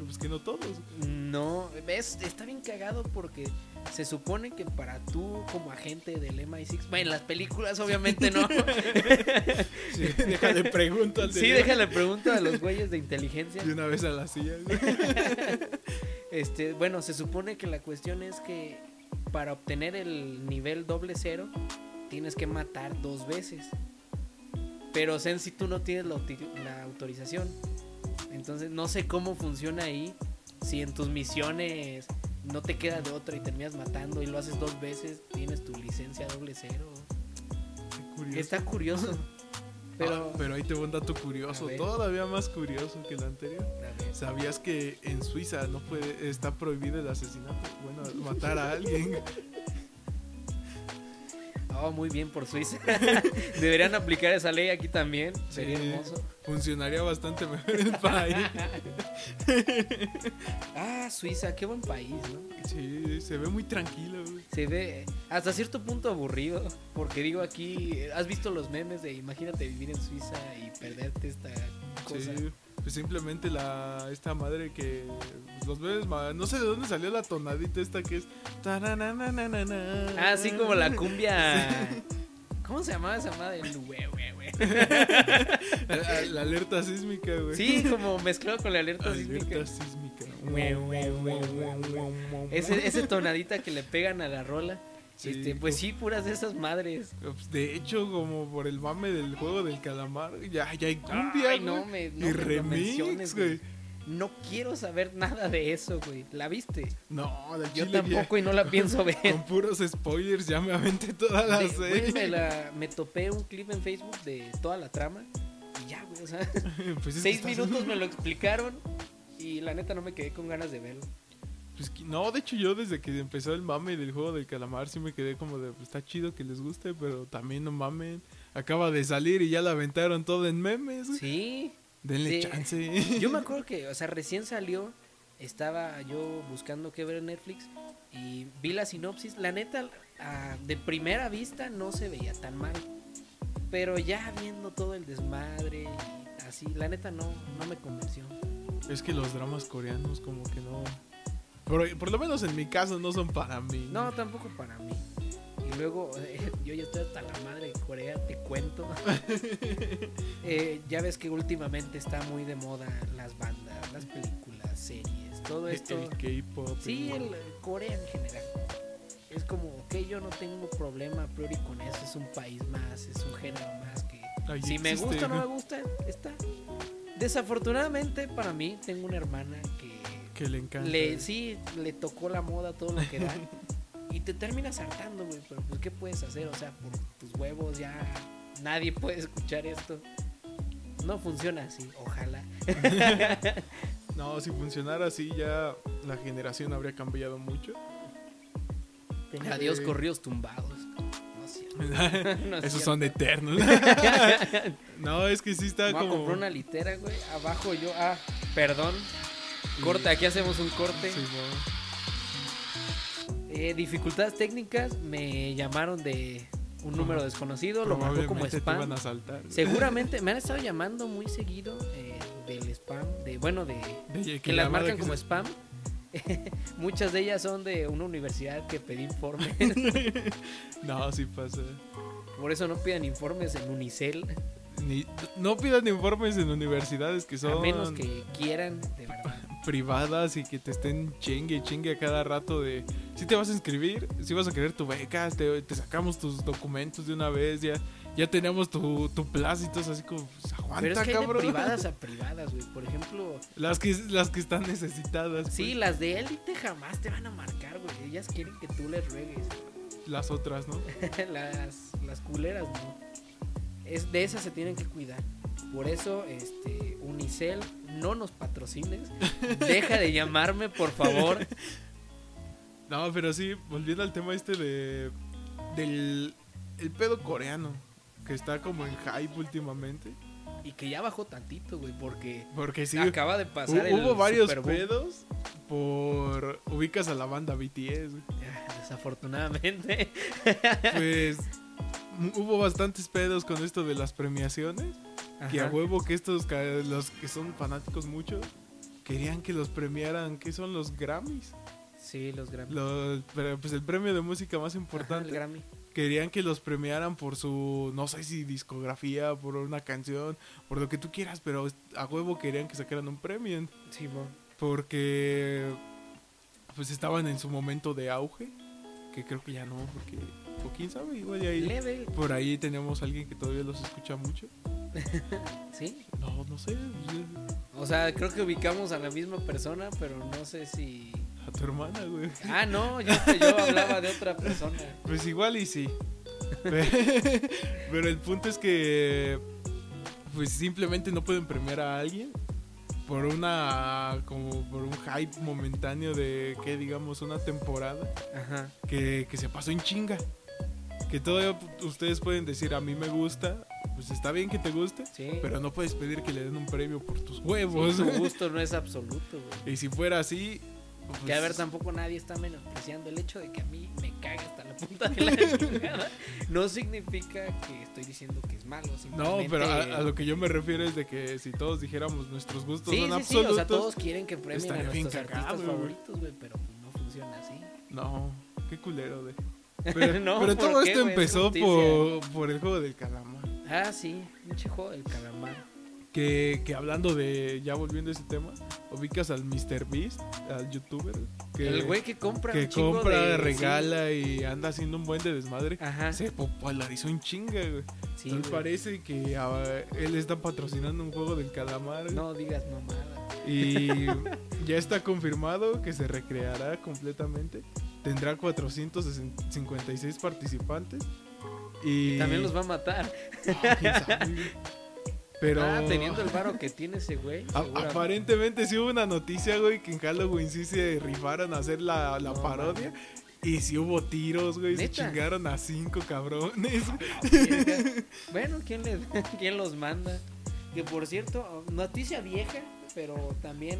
Pues que no todos. No, ves, está bien cagado porque se supone que para tú como agente del MI6, bueno, en las películas obviamente no. Sí, déjale pregunto al de sí, déjale pregunta a los güeyes de inteligencia. De una vez a la silla. Este, bueno, se supone que la cuestión es que para obtener el nivel doble cero tienes que matar dos veces. Pero Sen si tú no tienes la autorización. Entonces no sé cómo funciona ahí. Si en tus misiones no te queda de otra y terminas matando y lo haces dos veces, tienes tu licencia doble cero. Qué curioso. Está curioso. Pero, Ah, pero ahí te va un dato curioso, todavía más curioso que el anterior. ¿Sabías que en Suiza no puede, está prohibido el asesinato? Bueno, matar a alguien. Oh, muy bien por Suiza. Deberían aplicar esa ley aquí también. Sería Sí. hermoso. Funcionaría bastante mejor el país. Ah, Suiza, qué buen país, ¿no? Sí, se ve muy tranquilo, güey. Se ve hasta cierto punto aburrido, porque digo aquí, ¿has visto los memes de imagínate vivir en Suiza y perderte esta cosa? Sí, pues simplemente la esta madre que los bebés no sé de dónde salió la tonadita esta que es. Ah, así como la cumbia. ¿Cómo se llamaba esa madre? El hue, hue, hue. la, la alerta sísmica, güey. Sí, como mezclado con la alerta sísmica. Alerta sísmica. Hue, Ese, ese tonadita que le pegan a la rola. Sí, este, pues sí, puras de esas madres. Pues, De hecho, como por el mame del juego del calamar, ya, ya hay cumbia, Ay, no me, y no me remix, menciones, güey. No quiero saber nada de eso, güey. ¿La viste? No, del Yo chile ya- tampoco y no la pienso ver. Con puros spoilers ya me aventé toda la De- serie. me, la- me topé un clip en Facebook de toda la trama y ya, güey, o sea, Pues seis minutos me lo explicaron y la neta no me quedé con ganas de verlo. Pues no, de hecho yo desde que empezó el mame del juego del calamar sí me quedé como de, pues está chido que les guste, pero también no mamen. Acaba de salir y ya la aventaron todo en memes. Sí, Denle Sí. chance. yo me acuerdo que, o sea, recién salió, estaba yo buscando qué ver en Netflix y vi la sinopsis. La neta, de primera vista no se veía tan mal, pero ya viendo todo el desmadre y así, la neta no, no me convenció. Es que los dramas coreanos como que no... Por, por lo menos en mi caso no son para mí. No, tampoco para mí. Y luego, eh, yo ya estoy hasta la madre de Corea, te cuento. Eh, ya ves que últimamente está muy de moda las bandas, las películas, series, todo esto. El K-pop. Sí, el Corea en general. Es como, ok, yo no tengo problema a priori con eso, es un país más, es un género más que... Ahí si me existe, gusta o ¿no? me gusta, está. Desafortunadamente para mí, tengo una hermana que Que le encanta. le, sí, le tocó la moda todo lo que da. y te terminas hartando, güey. Pero pues, ¿qué puedes hacer? O sea, por tus huevos ya nadie puede escuchar esto. No funciona así, ojalá. No, si funcionara así ya la generación habría cambiado mucho. Como Adiós que- corridos tumbados. No es Esos son eternos. no, es que sí está Voy a como... comprar una litera, güey. Abajo yo. Ah, perdón. Corta, aquí hacemos un corte. Sí. Eh, dificultades técnicas. Me llamaron de un número desconocido. Lo marcó como te spam. a saltar. Seguramente me han estado llamando muy seguido eh, del spam, de bueno, de De- que las marcan que como se- spam. Muchas de ellas son de una universidad que pedí informes. No, sí pasa. Por eso no pidan informes en Unicel, Ni- no pidan informes en universidades que a son menos que quieran, de verdad. Privadas y que te estén chingue y chingue a cada rato de si te vas a inscribir, si vas a querer tu beca, te, te sacamos tus documentos de una vez, ya, ya tenemos tu, tu plaza así como, pues, aguanta, Pero es que hay de cabrón. privadas a privadas, güey. Por ejemplo, Las que, las que están necesitadas. sí, pues. las de élite jamás te van a marcar, güey. Ellas quieren que tú les ruegues. Las otras, ¿no? las, las culeras, no. Es, de esas se tienen que cuidar. Por eso, este, Unicel, no nos patrocines. Deja de llamarme, por favor. No, pero sí, volviendo al tema este de. del. el pedo coreano. Que está como en hype últimamente. Y que ya bajó tantito, güey, porque Porque sí. acaba de pasar el Hubo varios pedos por. ubicas a la banda BTS. güey. Desafortunadamente. Pues. hubo bastantes pedos con esto de las premiaciones. Que a huevo que estos, los que son fanáticos mucho, querían que los premiaran. ¿Qué son los Grammys? Sí, los Grammy. Los, pero, pues el premio de música más Ajá, importante. el Grammy. querían que los premiaran por su, no sé si discografía, por una canción, por lo que tú quieras, pero a huevo querían que sacaran un premio. Sí, bo. Porque pues estaban en su momento de auge, que creo que ya no, porque, o quién sabe, igual ya ahí, Leve, por ahí tenemos a alguien que todavía los escucha mucho. sí. No, no sé, O sea, creo que ubicamos a la misma persona, pero no sé si. a tu hermana, güey. Ah, no, yo, yo hablaba de otra persona. Pues igual y sí. Pero el punto es que pues simplemente no pueden premiar a alguien por una como por un hype momentáneo de que digamos una temporada Ajá. que, que se pasó en chinga. Que todavía ustedes pueden decir a mí me gusta, pues está bien que te guste, Sí. pero no puedes pedir que le den un premio por tus Sí, huevos. su gusto no es absoluto, güey. y si fuera así, Que a ver, pues, tampoco nadie está menospreciando el hecho de que a mí me caga hasta la punta de la chingada. No significa que estoy diciendo que es malo. No, simplemente- pero a, a lo que yo me refiero es de que si todos dijéramos nuestros gustos Sí, son sí, sí, absolutos. o sea, todos quieren que premien a nuestros cagado, artistas güey. favoritos, güey, pero pues no funciona así. No, qué culero de. Pero, No, pero ¿por todo qué, esto empezó por, por el juego del calamar. Ah, sí, pinche juego del calamar. Que, que hablando de, ya volviendo a ese tema, ubicas al Mr. Beast, al youtuber. Que, el güey que compra que compra, de- regala y anda haciendo un buen de desmadre. Ajá, Se popularizó un chinga, güey. sí, güey. parece que ah, él está patrocinando un juego del calamar. No digas mamada. Y ya está confirmado que se recreará completamente. Tendrá 456 participantes. Y También los va a matar. Ah. Pero Ah, teniendo el varo que tiene ese güey. aparentemente sí hubo una noticia, güey, que en Halloween sí se rifaron a hacer la, la No, parodia. Y sí hubo tiros, güey. Se chingaron a cinco cabrones. bueno, ¿quién, les, ¿quién los manda? Que por cierto, noticia vieja, pero también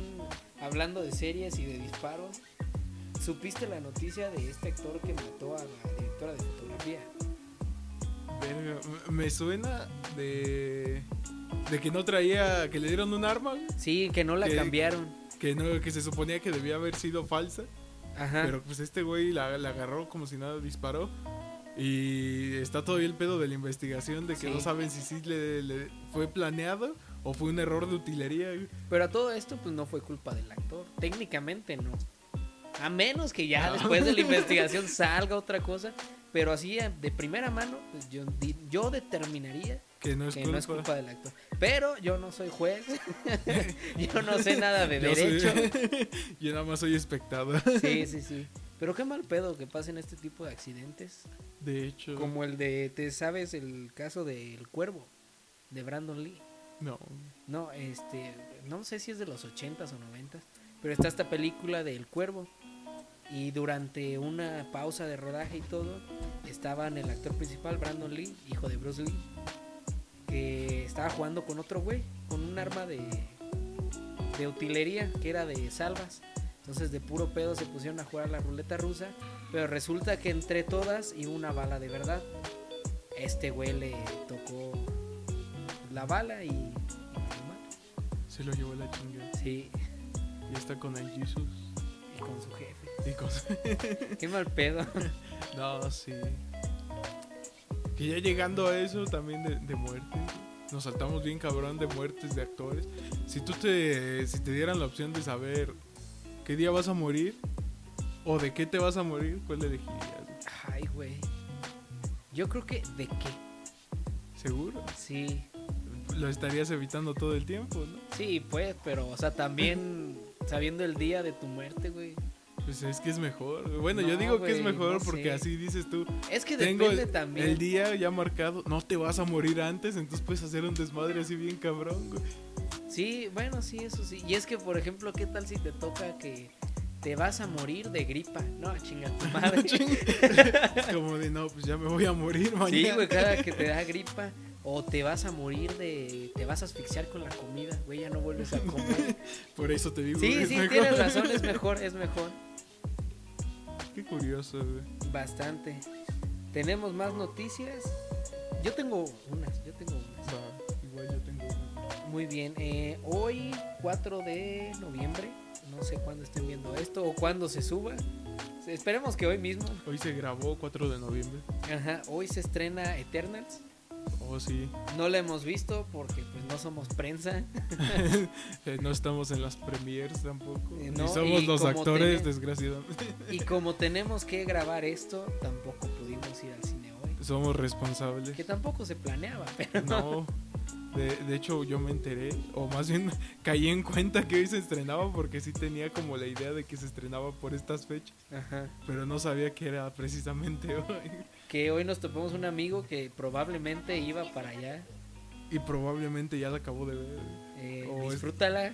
hablando de series y de disparos. ¿Supiste la noticia de este actor que mató a la directora de fotografía? Verga, me- suena de. De que no traía. Que le dieron un arma, Sí, que no la Que- cambiaron. Que, no, que se suponía que debía haber sido falsa. Ajá. Pero pues este güey la, la agarró como si nada disparó. Y está todavía el pedo de la investigación de que Sí. no saben si sí le, le- fue planeado o fue un error de utilería. Pero a todo esto, pues no fue culpa del actor. Técnicamente no. A menos que ya No. después de la investigación salga otra cosa. Pero así eh, de primera mano, pues yo, yo determinaría Que no es que culpa. no es culpa del actor. Pero yo no soy juez. yo no sé nada de Yo soy- derecho. Yo nada más soy espectador. Sí, sí, sí. Pero qué mal pedo que pasen este tipo de accidentes. De hecho. Como el de, ¿te sabes el caso del cuervo? De Brandon Lee. No. No, este, no sé si es de los 80s o 90s, pero está esta película de El Cuervo. Y durante una pausa de rodaje y todo, estaban el actor principal, Brandon Lee, hijo de Bruce Lee, que estaba jugando con otro güey, con un arma de, de utilería, que era de salvas. Entonces de puro pedo se pusieron a jugar la ruleta rusa, pero resulta que entre todas iba una bala de verdad. Este güey le tocó la bala y... Se lo llevó la chinga. Sí, Y está con el Jesus. y con su jefe. Y cosas. Qué mal pedo. No, sí. Que ya llegando a eso también de, de muerte. Nos saltamos bien cabrón de muertes de actores. Si tú te. Si te dieran la opción de saber qué día vas a morir. o de qué te vas a morir, ¿cuál elegirías? Ay, güey. Yo creo que de qué. ¿Seguro? Sí. Lo estarías evitando todo el tiempo, ¿no? Sí, pues, pero, o sea, también sabiendo el día de tu muerte, güey. Pues es que es mejor. Bueno, yo digo que es mejor no porque sé. así dices tú. Es que Tengo depende el, también. el día ya marcado, no te vas a morir antes, entonces puedes hacer un desmadre así bien cabrón. güey. Sí, bueno, sí, eso sí. Y es que, por ejemplo, ¿qué tal si te toca que te vas a morir de gripa? No, chinga tu madre. Es como de, no, pues ya me voy a morir mañana. sí, güey, cada que te da gripa. O te vas a morir de. Te vas a asfixiar con la comida, güey, ya no vuelves a comer. Por eso te digo. Sí, sí, mejor. tienes razón, es mejor, es mejor. Qué curioso, güey. Bastante. Tenemos más noticias. Yo tengo unas, yo tengo unas. Va, igual yo tengo una. Muy bien, eh, hoy 4 de noviembre, no sé cuándo estén viendo esto o cuándo se suba. Esperemos que hoy mismo. Hoy se grabó 4 de noviembre. Ajá, hoy se estrena Eternals. Oh, sí. No la hemos visto porque pues no somos prensa. Eh, no estamos en las premiers tampoco. Eh, Ni no, somos y los actores, desgraciadamente. Y como tenemos que grabar esto, tampoco pudimos ir al cine hoy. Somos responsables. Que tampoco se planeaba, pero No. De, de hecho, yo me enteré, o más bien caí en cuenta que hoy se estrenaba porque sí tenía como la idea de que se estrenaba por estas fechas, Ajá. pero no sabía que era precisamente hoy. Que hoy nos topamos un amigo que probablemente iba para allá. Y probablemente ya la acabó de ver. Eh, es- disfrútala.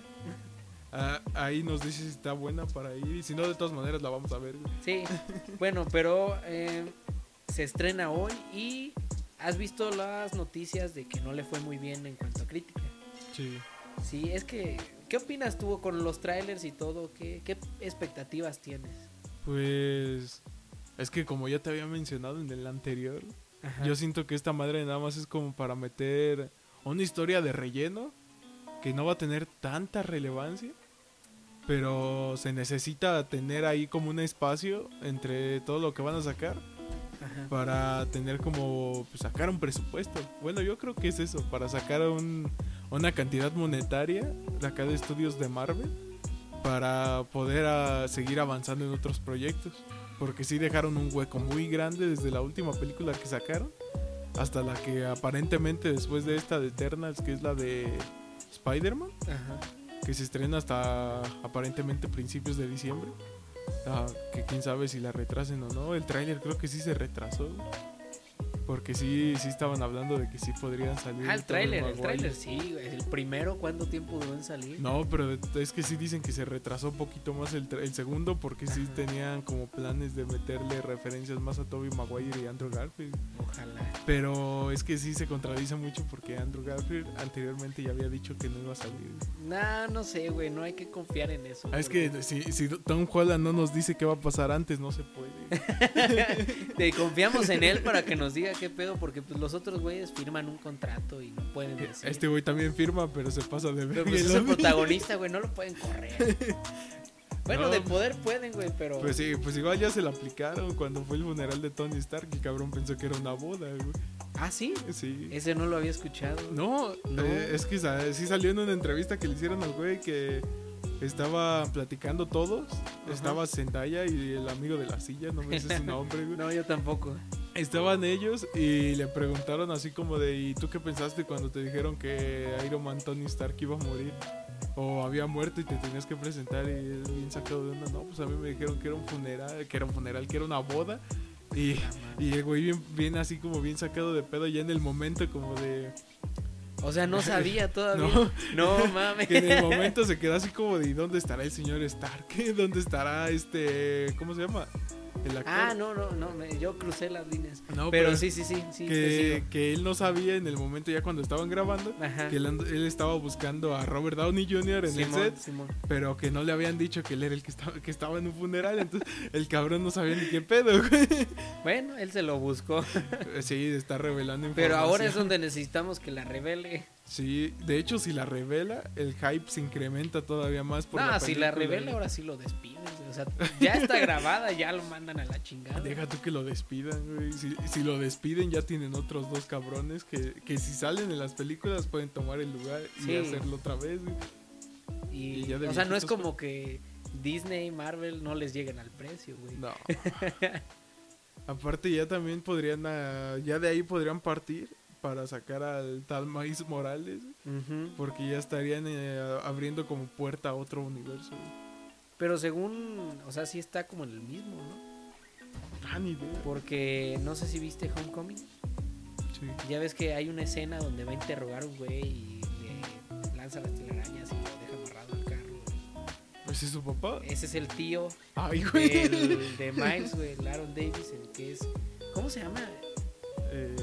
Ah, ahí nos dice si está buena para ir, y si no, de todas maneras la vamos a ver. Sí, bueno, pero eh, se estrena hoy y has visto las noticias de que no le fue muy bien en cuanto a crítica. Sí. Sí, es que, ¿qué opinas tú con los trailers y todo? ¿Qué, qué expectativas tienes? Pues es que como ya te había mencionado en el anterior, Ajá. yo siento que esta madre nada más es como para meter una historia de relleno que no va a tener tanta relevancia, pero se necesita tener ahí como un espacio entre todo lo que van a sacar Ajá. para tener como pues, sacar un presupuesto. Bueno, yo creo que es eso, para sacar un- una cantidad monetaria de acá de estudios de Marvel para poder ah, seguir avanzando en otros proyectos. Porque sí dejaron un hueco muy grande desde la última película que sacaron hasta la que aparentemente después de esta de Eternals, que es la de Spider-Man, que se estrena hasta aparentemente principios de diciembre. Ah, que quién sabe si la retrasen o no. El tráiler creo que sí se retrasó. Porque sí, sí estaban hablando de que sí podrían salir. Ah, el tráiler, el tráiler, sí, güey, el primero, ¿cuánto tiempo duró en salir? No, pero es que sí dicen que se retrasó un poquito más el, el segundo porque sí tenían como planes de meterle referencias más a Toby Maguire y Andrew Garfield. Ojalá. Pero es que sí se contradice mucho porque Andrew Garfield anteriormente ya había dicho que no iba a salir. Nah, no sé, güey, no hay que confiar en eso. Ah, es que si, si Tom Holland no nos dice qué va a pasar antes, no se puede. Te confiamos en él para que nos diga qué pedo, porque pues los otros güeyes firman un contrato y no pueden decir. Este güey también firma, pero se pasa de Pero ver. pues es el protagonista, güey, no lo pueden correr. Bueno, No. de poder pueden, güey, pero. Pues sí, pues igual ya se la aplicaron cuando fue el funeral de Tony Stark. El cabrón pensó que era una boda, güey. Ah, sí. Sí. Ese no lo había escuchado. No, No. eh, es que sí salió en una entrevista que le hicieron al güey que estaba platicando todos. Ajá. Estaba Zendaya y el amigo de la silla, no me sé su nombre, güey. No, yo tampoco. Estaban ellos y le preguntaron así como de, ¿y tú qué pensaste cuando te dijeron que Iron Man Tony Stark iba a morir? O había muerto y te tenías que presentar y él bien sacado de onda. No, pues a mí me dijeron que era un funeral, que era un funeral, que era una boda. Y, y el güey bien, bien así como bien sacado de pedo ya en el momento como de... O sea, no sabía todavía. No, No, mames. que en el momento se quedó así como de ¿y dónde estará el señor Stark? ¿Dónde estará este... ¿Cómo se llama? El actor. Ah, no, no, no, me- yo crucé las líneas. No, pero, pero sí, sí, sí, sí. que, sigo. que él no sabía en el momento ya cuando estaban grabando Ajá. que él, estaba buscando a Robert Downey Jr. en Simón, el set, Simón. pero que no le habían dicho que él era el que estaba, que estaba en un funeral, entonces el cabrón no sabía ni qué pedo. güey. Bueno, él se lo buscó. sí, está revelando Pero ahora es información. donde necesitamos que la revele. Sí, de hecho si la revela, el hype se incrementa todavía más por No, la si la revela, ahora sí lo despiden. O sea, ya está grabada, ya lo mandan a la chingada. Deja tú que lo despidan, güey. Si, si lo despiden, ya tienen otros dos cabrones que, que si salen en las películas pueden tomar el lugar y Sí. hacerlo otra vez, güey. Y, y ya de o sea, no es como que Disney, Marvel no les lleguen al precio, güey. No. Aparte ya también podrían, ah, ya de ahí podrían partir para sacar al tal Maíz Morales, porque ya estarían eh, abriendo como puerta a otro universo. Pero según, o sea, sí está como en el mismo, ¿no? Ah, ni idea. Porque no sé si viste Homecoming. Sí. Ya ves que hay una escena donde va a interrogar a un güey y le lanza las telarañas y lo deja amarrado al carro. ¿Ese es su papá? Ese es el tío Ay, güey. del, de Miles, güey, Aaron Davis, el que es... ¿Cómo se llama? Eh,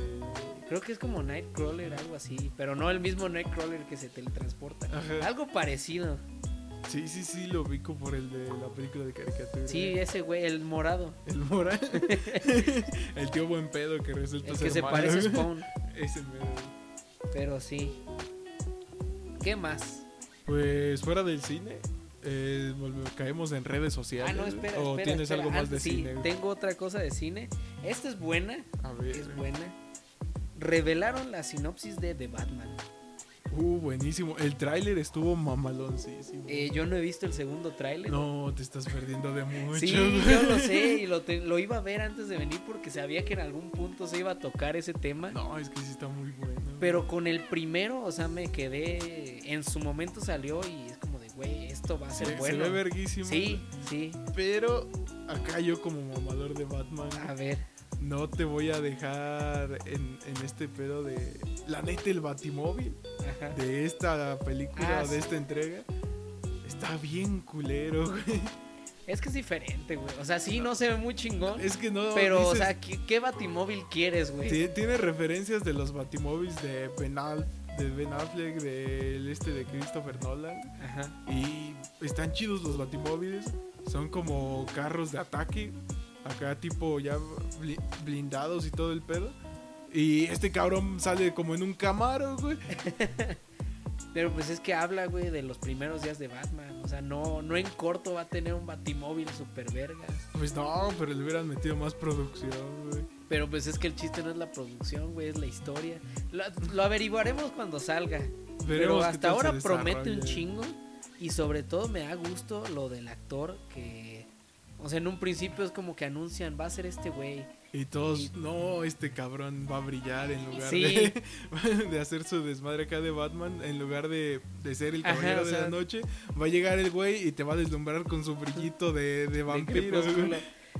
Creo que es como Nightcrawler, algo así. Pero no el mismo Nightcrawler que se teletransporta. Ajá. Algo parecido. sí, sí, sí, lo ubico por el de la película de caricatura. Sí, ese güey, el morado. El Mora. el tío buen pedo que resulta El ser que se malo. parece a Spawn. Ese mero. Pero sí. ¿Qué más? Pues fuera del cine, eh, caemos en redes sociales. Ah, no, espera, ¿O espera, tienes espera. algo más Ah, de sí, cine? tengo otra cosa de cine. Esta es buena, A ver. es buena. Revelaron la sinopsis de The Batman. Uh, buenísimo. El tráiler estuvo mamaloncísimo. Eh, yo no he visto el segundo tráiler. No, te estás perdiendo de mucho. Sí, yo lo sé y lo, te- lo iba a ver antes de venir porque sabía que en algún punto se iba a tocar ese tema. No, es que sí está muy bueno. Pero con el primero, o sea, me quedé. En su momento salió y es como de, güey, esto va a ser se, bueno. se ve verguísimo. sí, sí. Pero acá yo como mamador de Batman, A ver. No te voy a dejar en, en este pedo de... La neta, el Batimóvil Ajá. de esta película, Ah, de sí. esta entrega, está bien culero, güey. Es que es diferente, güey. O sea, sí, no se ve muy chingón. Es que no... pero, o sea, ¿qué, qué batimóvil quieres, güey? Ti- Tiene referencias de los Batimóviles de Ben, Al- de ben Affleck, del este de Christopher Nolan. Ajá. Y están chidos los Batimóviles. Son como carros de ataque. Acá tipo ya bli- blindados y todo el pedo. Y este cabrón sale como en un camaro, güey. Pero pues es que habla, güey, de los primeros días de Batman. O sea, no, no en corto va a tener un batimóvil super vergas. Pues no, pero le hubieran metido más producción, güey. Pero pues es que el chiste no es la producción, güey, es la historia. Lo, lo averiguaremos cuando salga. Pero Veremos hasta ahora promete un chingo. Y sobre todo me da gusto lo del actor que... O sea, en un principio es como que anuncian, va a ser este güey. Y todos, Y- no, este cabrón va a brillar en lugar Sí. de, de hacer su desmadre acá de Batman, en lugar de, de ser el caballero de sea- la noche, va a llegar el güey y te va a deslumbrar con su brillito de, de vampiro.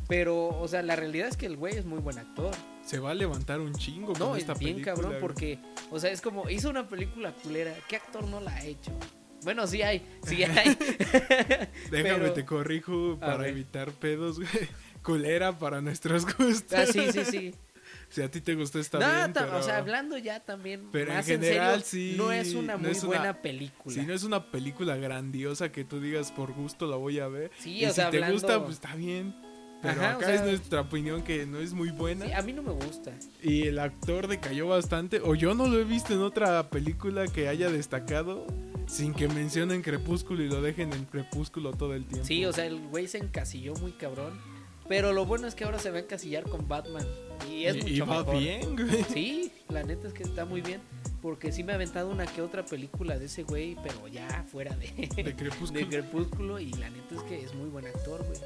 Pero, o sea, la realidad es que el güey es muy buen actor. Se va a levantar un chingo No, con es esta bien película, cabrón porque, o sea, es como, hizo una película culera. ¿Qué actor no la ha hecho? Bueno, sí hay, sí hay. Déjame pero- te corrijo para evitar pedos, güey. Culera para nuestros gustos. Ah, sí, sí, sí. Si a ti te gustó está No, pero... O sea, hablando ya también Pero en más general, serio, sí, no es una no muy una- buena película. Si no es una película grandiosa que tú digas por gusto la voy a ver. Sí, y o si sea, te hablando- gusta, pues está bien. Pero Ajá, o acá sea- es nuestra opinión que no es muy buena. Sí, a mí no me gusta. Y el actor decayó bastante. O yo no lo he visto en otra película que haya destacado sin que mencionen Crepúsculo y lo dejen en Crepúsculo todo el tiempo. Sí, o sea, el güey se encasilló muy cabrón. Pero lo bueno es que ahora se va a encasillar con Batman. Y es y, mucho y va mejor. bien, güey. Sí, la neta es que está muy bien. Porque sí me ha aventado una que otra película de ese güey, pero ya fuera de, De Crepúsculo. de Crepúsculo. Y la neta es que es muy buen actor, güey.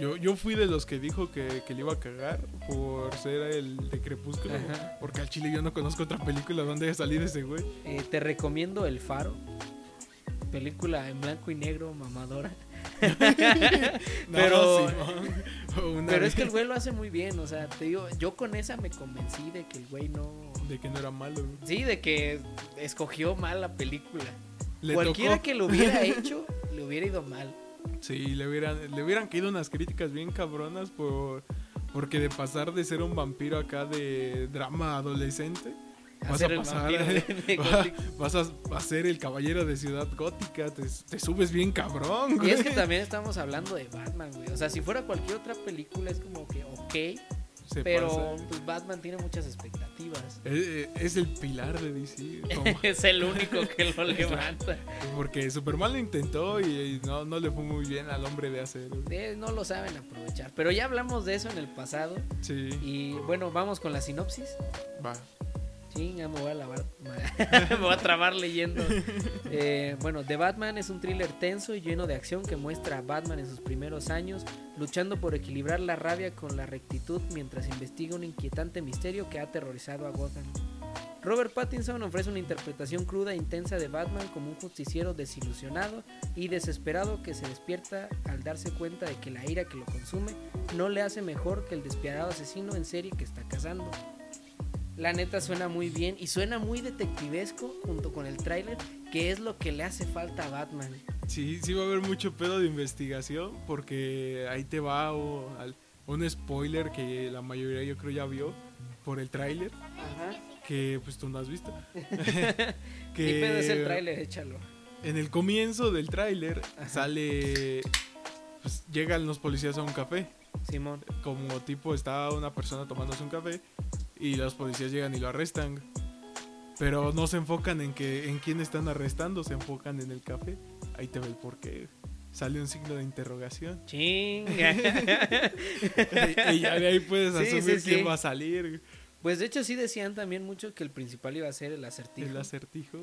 Yo, yo fui de los que dijo que, que le iba a cagar por ser el de Crepúsculo. Ajá. Porque al chile yo no conozco otra película donde haya salido ese güey. Eh, te recomiendo El Faro. Película en blanco y negro, mamadora. No, Pero-. Una Pero es que el güey lo hace muy bien. O sea, te digo, yo con esa me convencí de que el güey no. De que no era malo, güey. Sí, de que escogió mal la película. Le Cualquiera tocó- que lo hubiera hecho, le hubiera ido mal. Sí, le hubieran, le hubieran caído unas críticas bien cabronas por porque de pasar de ser un vampiro acá de drama adolescente, vas Hacer a pasar de- va- vas a, a ser el caballero de Ciudad Gótica, te, te subes bien cabrón, Y güey. es que también estamos hablando de Batman, güey. O sea, si fuera cualquier otra película es como que ok, Se pero pues Batman tiene muchas expectativas. Es, es el pilar de DC, es el único que lo levanta. porque Superman lo intentó y, y no, no le fue muy bien al hombre de acero. Eh, no lo saben aprovechar. Pero ya hablamos de eso en el pasado. Sí, Y bueno, vamos con la sinopsis. va. Chinga, me voy a lavar. me voy a trabar leyendo. Eh, bueno, The Batman es un thriller tenso y lleno de acción que muestra a Batman en sus primeros años luchando por equilibrar la rabia con la rectitud mientras investiga un inquietante misterio que ha aterrorizado a Gotham. Robert Pattinson ofrece una interpretación cruda e intensa de Batman como un justiciero desilusionado y desesperado que se despierta al darse cuenta de que la ira que lo consume no le hace mejor que el despiadado asesino en serie que está cazando. La neta suena muy bien y suena muy detectivesco junto con el tráiler, que es lo que le hace falta a Batman. Sí, sí va a haber mucho pedo de investigación porque ahí te va o, al- un spoiler que la mayoría yo creo ya vio por el tráiler Ajá. que pues tú no has visto. ¿Qué pedo es el tráiler? Échalo. En el comienzo del tráiler sale pues llegan los policías a un café, Simón. como tipo está una persona tomándose un café y los policías llegan y lo arrestan. Pero no se enfocan en que en quién están arrestando, se enfocan en el café. Ahí te ve el porqué. Sale un signo de interrogación. Chinga. y ya de ahí puedes asumir sí, quién sí. va a salir. Pues de hecho sí decían también mucho que el principal iba a ser el acertijo. El acertijo.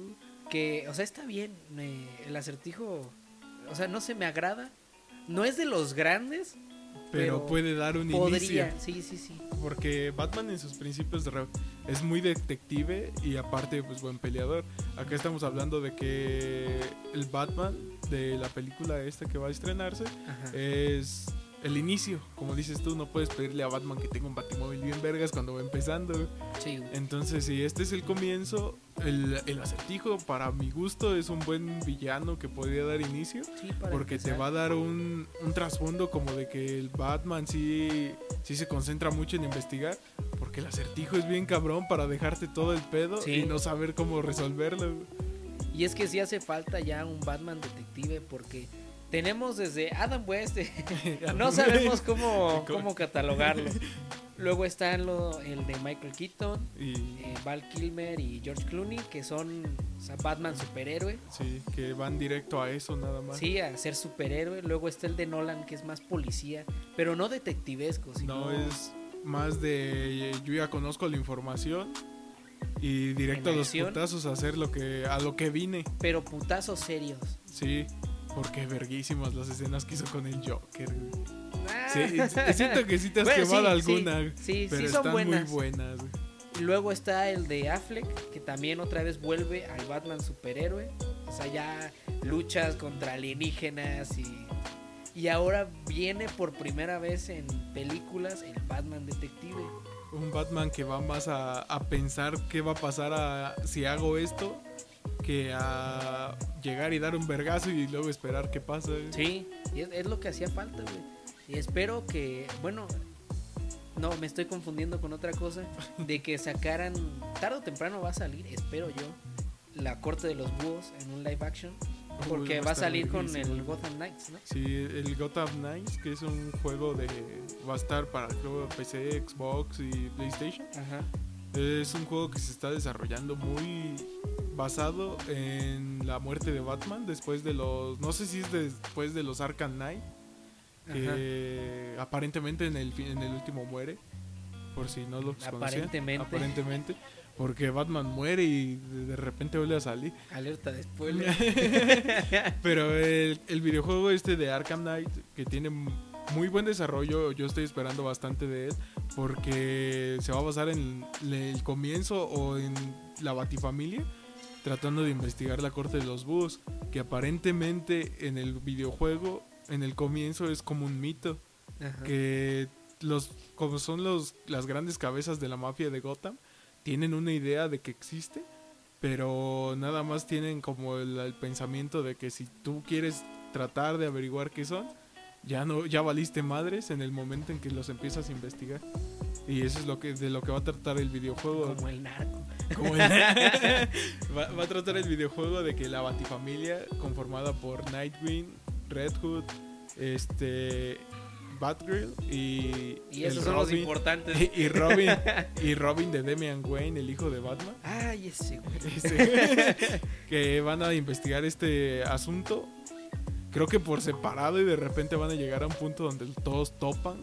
Que, o sea, está bien. eh, el acertijo, o sea, no se me agrada. No es de los grandes. Pero, Pero puede dar un Podría, inicio. sí, sí, sí. Porque Batman en sus principios re- es muy detective y aparte pues buen peleador. Acá estamos hablando de que el Batman de la película esta que va a estrenarse Ajá. es el inicio. Como dices tú, no puedes pedirle a Batman que tenga un batimóvil bien vergas cuando va empezando. Sí. Entonces, si este es el comienzo, el, el acertijo para mi gusto es un buen villano que podría dar inicio. Sí, para Porque te va a dar un, un trasfondo como de que el Batman sí, sí se concentra mucho en investigar. Porque el acertijo es bien cabrón para dejarte todo el pedo Sí. y no saber cómo resolverlo. Y es que sí hace falta ya un Batman detective porque tenemos desde Adam West, no sabemos cómo, ¿Cómo? catalogarlo. Luego está lo- el de Michael Keaton, Y eh, Val Kilmer y George Clooney, que son o sea, Batman superhéroe. sí, que van directo a eso nada más. Sí, a ser superhéroe. Luego está el de Nolan, que es más policía, pero no detectivesco, sino No es más de yo ya conozco la información y directo a los putazos a hacer lo que a lo que vine. pero putazos serios. Sí, porque verguísimas las escenas que hizo con el Joker. güey. Ah. Sí, siento que sí te has Bueno, quemado sí, alguna. Sí, pero sí son están buenas. muy buenas. güey. Luego está el de Affleck, que también otra vez vuelve al Batman superhéroe. O sea, ya luchas contra alienígenas y. Y ahora viene por primera vez en películas el Batman detective. Un Batman que va más a, a pensar qué va a pasar a, si hago esto que a llegar y dar un vergazo y luego esperar qué pasa. Sí, es, es lo que hacía falta, güey. Y espero que, bueno, no, me estoy confundiendo con otra cosa, de que sacaran, tarde o temprano va a salir, espero yo, la corte de los búhos en un live action. Uy, Porque va a va a salir con el Gotham Knights, ¿no? Sí, el Gotham Knights, que es un juego de. va a estar para creo, PC, Xbox y PlayStation. Ajá. Es un juego que se está desarrollando muy basado en la muerte de Batman después de los. No sé si es después de los Arkham Knight. Que aparentemente en el, en el último muere. Por si no lo. Aparentemente. Aparentemente. Porque Batman muere y de de repente vuelve a salir. Alerta de spoiler. Pero el, el videojuego este de Arkham Knight, que tiene muy buen desarrollo, yo estoy esperando bastante de él, porque se va a basar en el comienzo o en la Batifamilia, tratando de investigar la corte de los búhos, que aparentemente en el videojuego, en el comienzo es como un mito, Ajá. que los como son los las grandes cabezas de la mafia de Gotham tienen una idea de que existe pero nada más tienen como el, el pensamiento de que si tú quieres tratar de averiguar qué son ya no ya valiste madres en el momento en que los empiezas a investigar y eso es lo que de lo que va a tratar el videojuego Como el narco. como el- va, va a tratar el videojuego de que la Batifamilia conformada por Nightwing, Red Hood, este Batgirl y Y esos son los Robin- importantes. y, y Robin y Robin de Damian Wayne, el hijo de Batman, Ay, ese güey. este, que van a investigar este asunto. Creo que por separado y de repente van a llegar a un punto donde todos topan.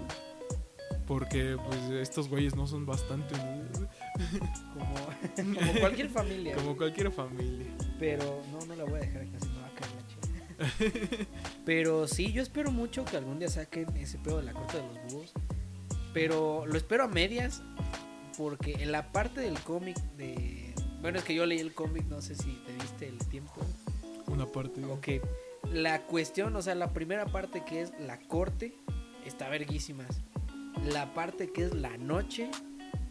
Porque pues estos güeyes no son bastante unidos. Como, como cualquier familia. Como cualquier familia. Pero no, no la voy a dejar acá, si me va a caer la chela. Pero sí, yo espero mucho que algún día saquen ese pedo de la corte de los búhos. Pero lo espero a medias, porque en la parte del cómic de... Bueno, es que yo leí el cómic, no sé si te diste el tiempo. Una parte. Ok, la cuestión, o sea, la primera parte que es la corte, está verguísimas. La parte que es la noche,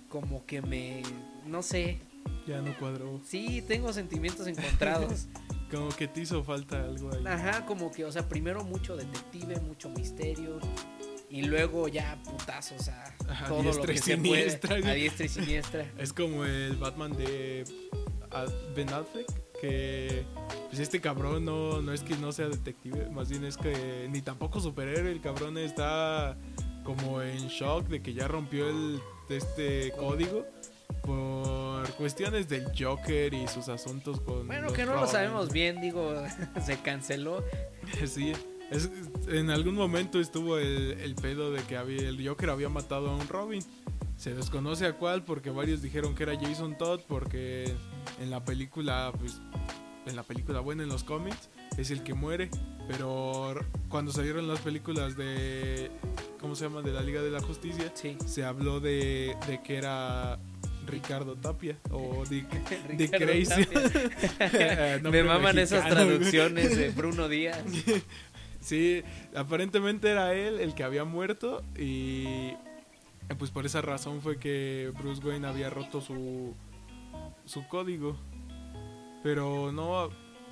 como que me... No sé, Ya no cuadró. sí, tengo sentimientos encontrados. Como que te hizo falta algo ahí. Ajá, como que, o sea, primero mucho detective, mucho misterio. Y luego ya putazos, o sea, todo lo diestra y que se siniestra, puede. A diestra y siniestra. Es como el Batman de a- Ben Affleck, que pues este cabrón no, no es que no sea detective, más bien es que ni tampoco superhéroe, el cabrón está como en shock de que ya rompió el este código por cuestiones del Joker y sus asuntos con Bueno, que no lo sabemos bien, digo, se canceló. Sí, es- en algún momento estuvo el, el pedo de que había, el Joker había matado a un Robin. Se desconoce a cuál porque varios dijeron que era Jason Todd porque en la película, pues, en la película, bueno, en los cómics es el que muere. Pero cuando salieron las películas de, ¿cómo se llama? De la Liga de la Justicia, Sí. se habló de, de que era Ricardo Tapia o Dick, Dick Grayson. Tapia. Me maman esas mexicano, traducciones de Bruno Díaz. Sí, aparentemente era él el que había muerto y eh, pues por esa razón fue que Bruce Wayne había roto su su código. Pero no,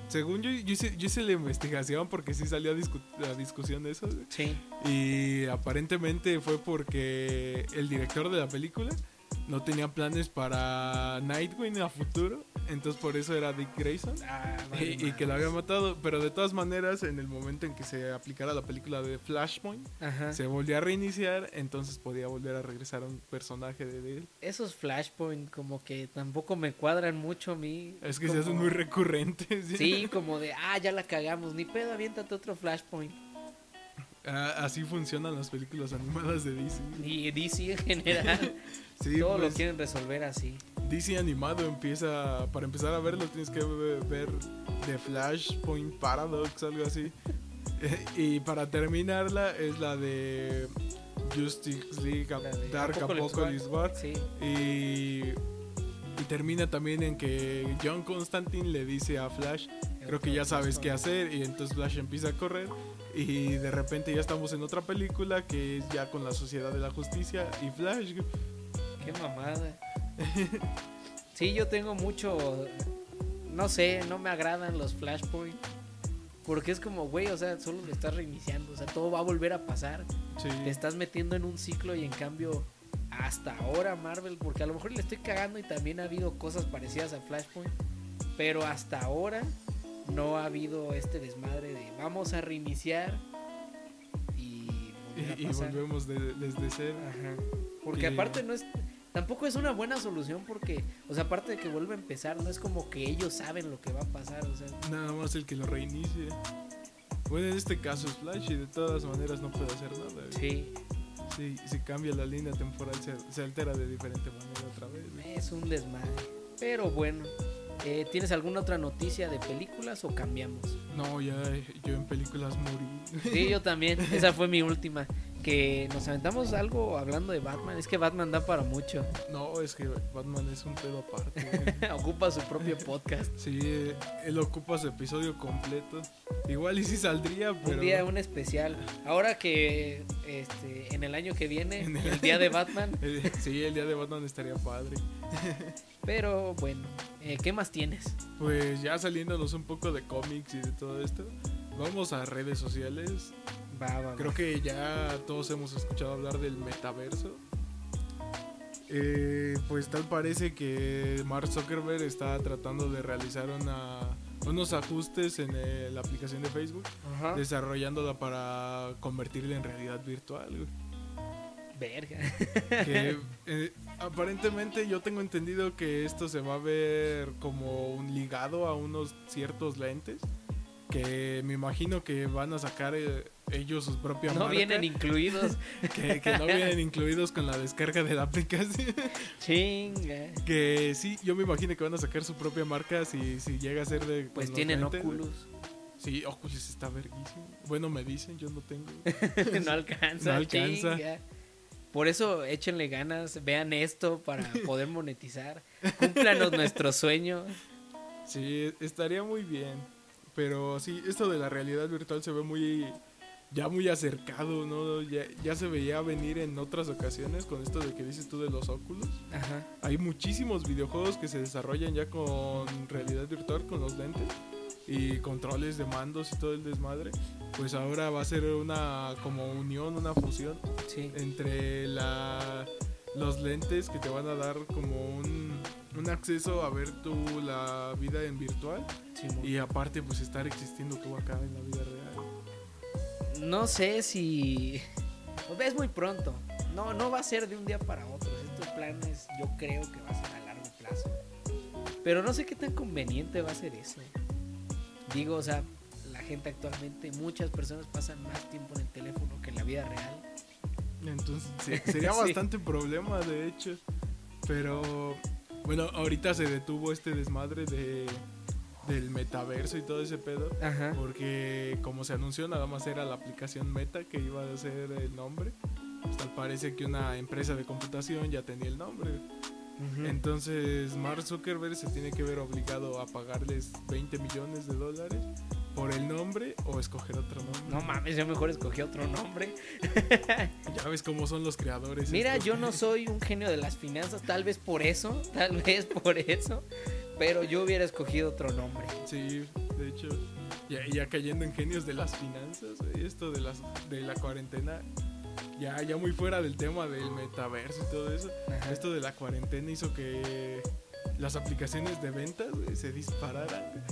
según yo, yo hice, yo hice la investigación porque sí salió a, discu- a discusión de eso. Sí. Y aparentemente fue porque el director de la película no tenía planes para Nightwing a futuro. Entonces por eso era Dick Grayson. Ah, vale Y, y que lo había matado, pero de todas maneras, en el momento en que se aplicara la película de Flashpoint, Ajá. se volvió a reiniciar, entonces podía volver a regresar a un personaje de él. Esos Flashpoint como que tampoco me cuadran mucho a mí. Es que como- se hacen muy recurrentes. Sí, como de, ah, ya la cagamos, ni pedo, aviéntate otro Flashpoint. Ah, así funcionan las películas animadas de DC. Y DC en general, Sí, todo pues, lo quieren resolver así. DC animado empieza, para empezar a verlo tienes que ve- ver The Flashpoint Paradox, algo así. y para terminarla es la de Justice League de Dark Apocalypse Apocalypse War. Sí, Y, y termina también en que John Constantine le dice a Flash, creo que ya sabes qué hacer, y entonces Flash empieza a correr y de repente ya estamos en otra película que es ya con la Sociedad de la Justicia y Flash. Qué mamada. Sí, yo tengo mucho. No sé, no me agradan los Flashpoint. Porque es como, güey, o sea, solo lo estás reiniciando. O sea, todo va a volver a pasar. Sí. Te estás metiendo en un ciclo y en cambio, hasta ahora Marvel, porque a lo mejor le estoy cagando y también ha habido cosas parecidas a Flashpoint. Pero hasta ahora no ha habido este desmadre de vamos a reiniciar y, Y, volvemos de- desde cero. Ajá. Porque Y- aparte no es tampoco es una buena solución porque, o sea, aparte de que vuelve a empezar, no es como que ellos saben lo que va a pasar, o sea, Nada más el que lo reinicie. Bueno, en este caso es Flash y de todas maneras no puede hacer nada. güey. sí, Sí, si cambia la línea temporal se, se altera de diferente manera otra vez. güey. es un desmadre. Pero bueno, eh, ¿tienes alguna otra noticia de películas o cambiamos? No, ya yo en películas morí. Sí, yo también, esa fue mi última. Que nos aventamos algo hablando de Batman, es que Batman da para mucho, No, es que Batman es un pedo aparte. ocupa su propio podcast. Sí, él ocupa su episodio completo. Igual y si saldría, pero... Un día un especial. Ahora que este en el año que viene, En el- el día de Batman, Sí, el día de Batman estaría padre. Pero bueno, eh, ¿qué más tienes? Pues ya saliéndonos un poco de cómics y de todo esto, vamos a redes sociales. Va, va, va. Creo que ya todos hemos escuchado hablar del metaverso. Eh, pues tal parece que Mark Zuckerberg está tratando de realizar una, unos ajustes en eh, la aplicación de Facebook, Ajá. desarrollándola para convertirla en realidad virtual. güey. Verga. Que eh, aparentemente yo tengo entendido que esto se va a ver como un ligado a unos ciertos lentes que me imagino que van a sacar eh, ellos su propia No marca. vienen incluidos. que, que no vienen incluidos con la descarga de la aplicación. Chinga. que sí, yo me imagino que van a sacar su propia marca si, si llega a ser de. Pues tienen lentes. Oculus. Sí, Oculus está verguísimo. Bueno, me dicen, yo no tengo. no alcanza. No alcanza. chinga. Por eso échenle ganas, vean esto para poder monetizar. Cúmplanos nuestro sueño. Sí, estaría muy bien. Pero sí, esto de la realidad virtual se ve muy. Ya muy acercado, ¿no? Ya, ya se veía venir en otras ocasiones con esto de que dices tú de los óculos. Ajá. Hay muchísimos videojuegos que se desarrollan ya con realidad virtual, con los lentes y controles de mandos y todo el desmadre. Pues ahora va a ser una como unión, una fusión Sí. entre la, los lentes que te van a dar como un, un acceso a ver tú la vida en virtual y aparte pues estar existiendo tú acá en la vida real. No sé si. Pues es muy pronto. No, no va a ser de un día para otro. Estos planes yo creo que va a ser a largo plazo. Pero no sé qué tan conveniente va a ser eso. Digo, o sea, la gente actualmente, muchas personas pasan más tiempo en el teléfono que en la vida real. Entonces se- sería Sí. bastante problema de hecho. Pero bueno, ahorita se detuvo este desmadre de del metaverso y todo ese pedo. Ajá. Porque como se anunció, nada más era la aplicación Meta que iba a ser el nombre. Pues, parece que una empresa de computación ya tenía el nombre. Entonces Mark Zuckerberg se tiene que ver obligado a pagarles 20 millones de dólares por el nombre o escoger otro nombre. No mames, yo mejor escogí otro nombre. Ya ves cómo son los creadores. Mira, estos. yo no soy un genio de las finanzas, tal vez por eso, tal vez por eso. Pero yo hubiera escogido otro nombre. Sí, de hecho, ya, ya cayendo en genios de las finanzas, esto de, las, de la cuarentena, ya, ya muy fuera del tema del metaverso y todo eso, Ajá. esto de la cuarentena hizo que las aplicaciones de ventas se dispararan.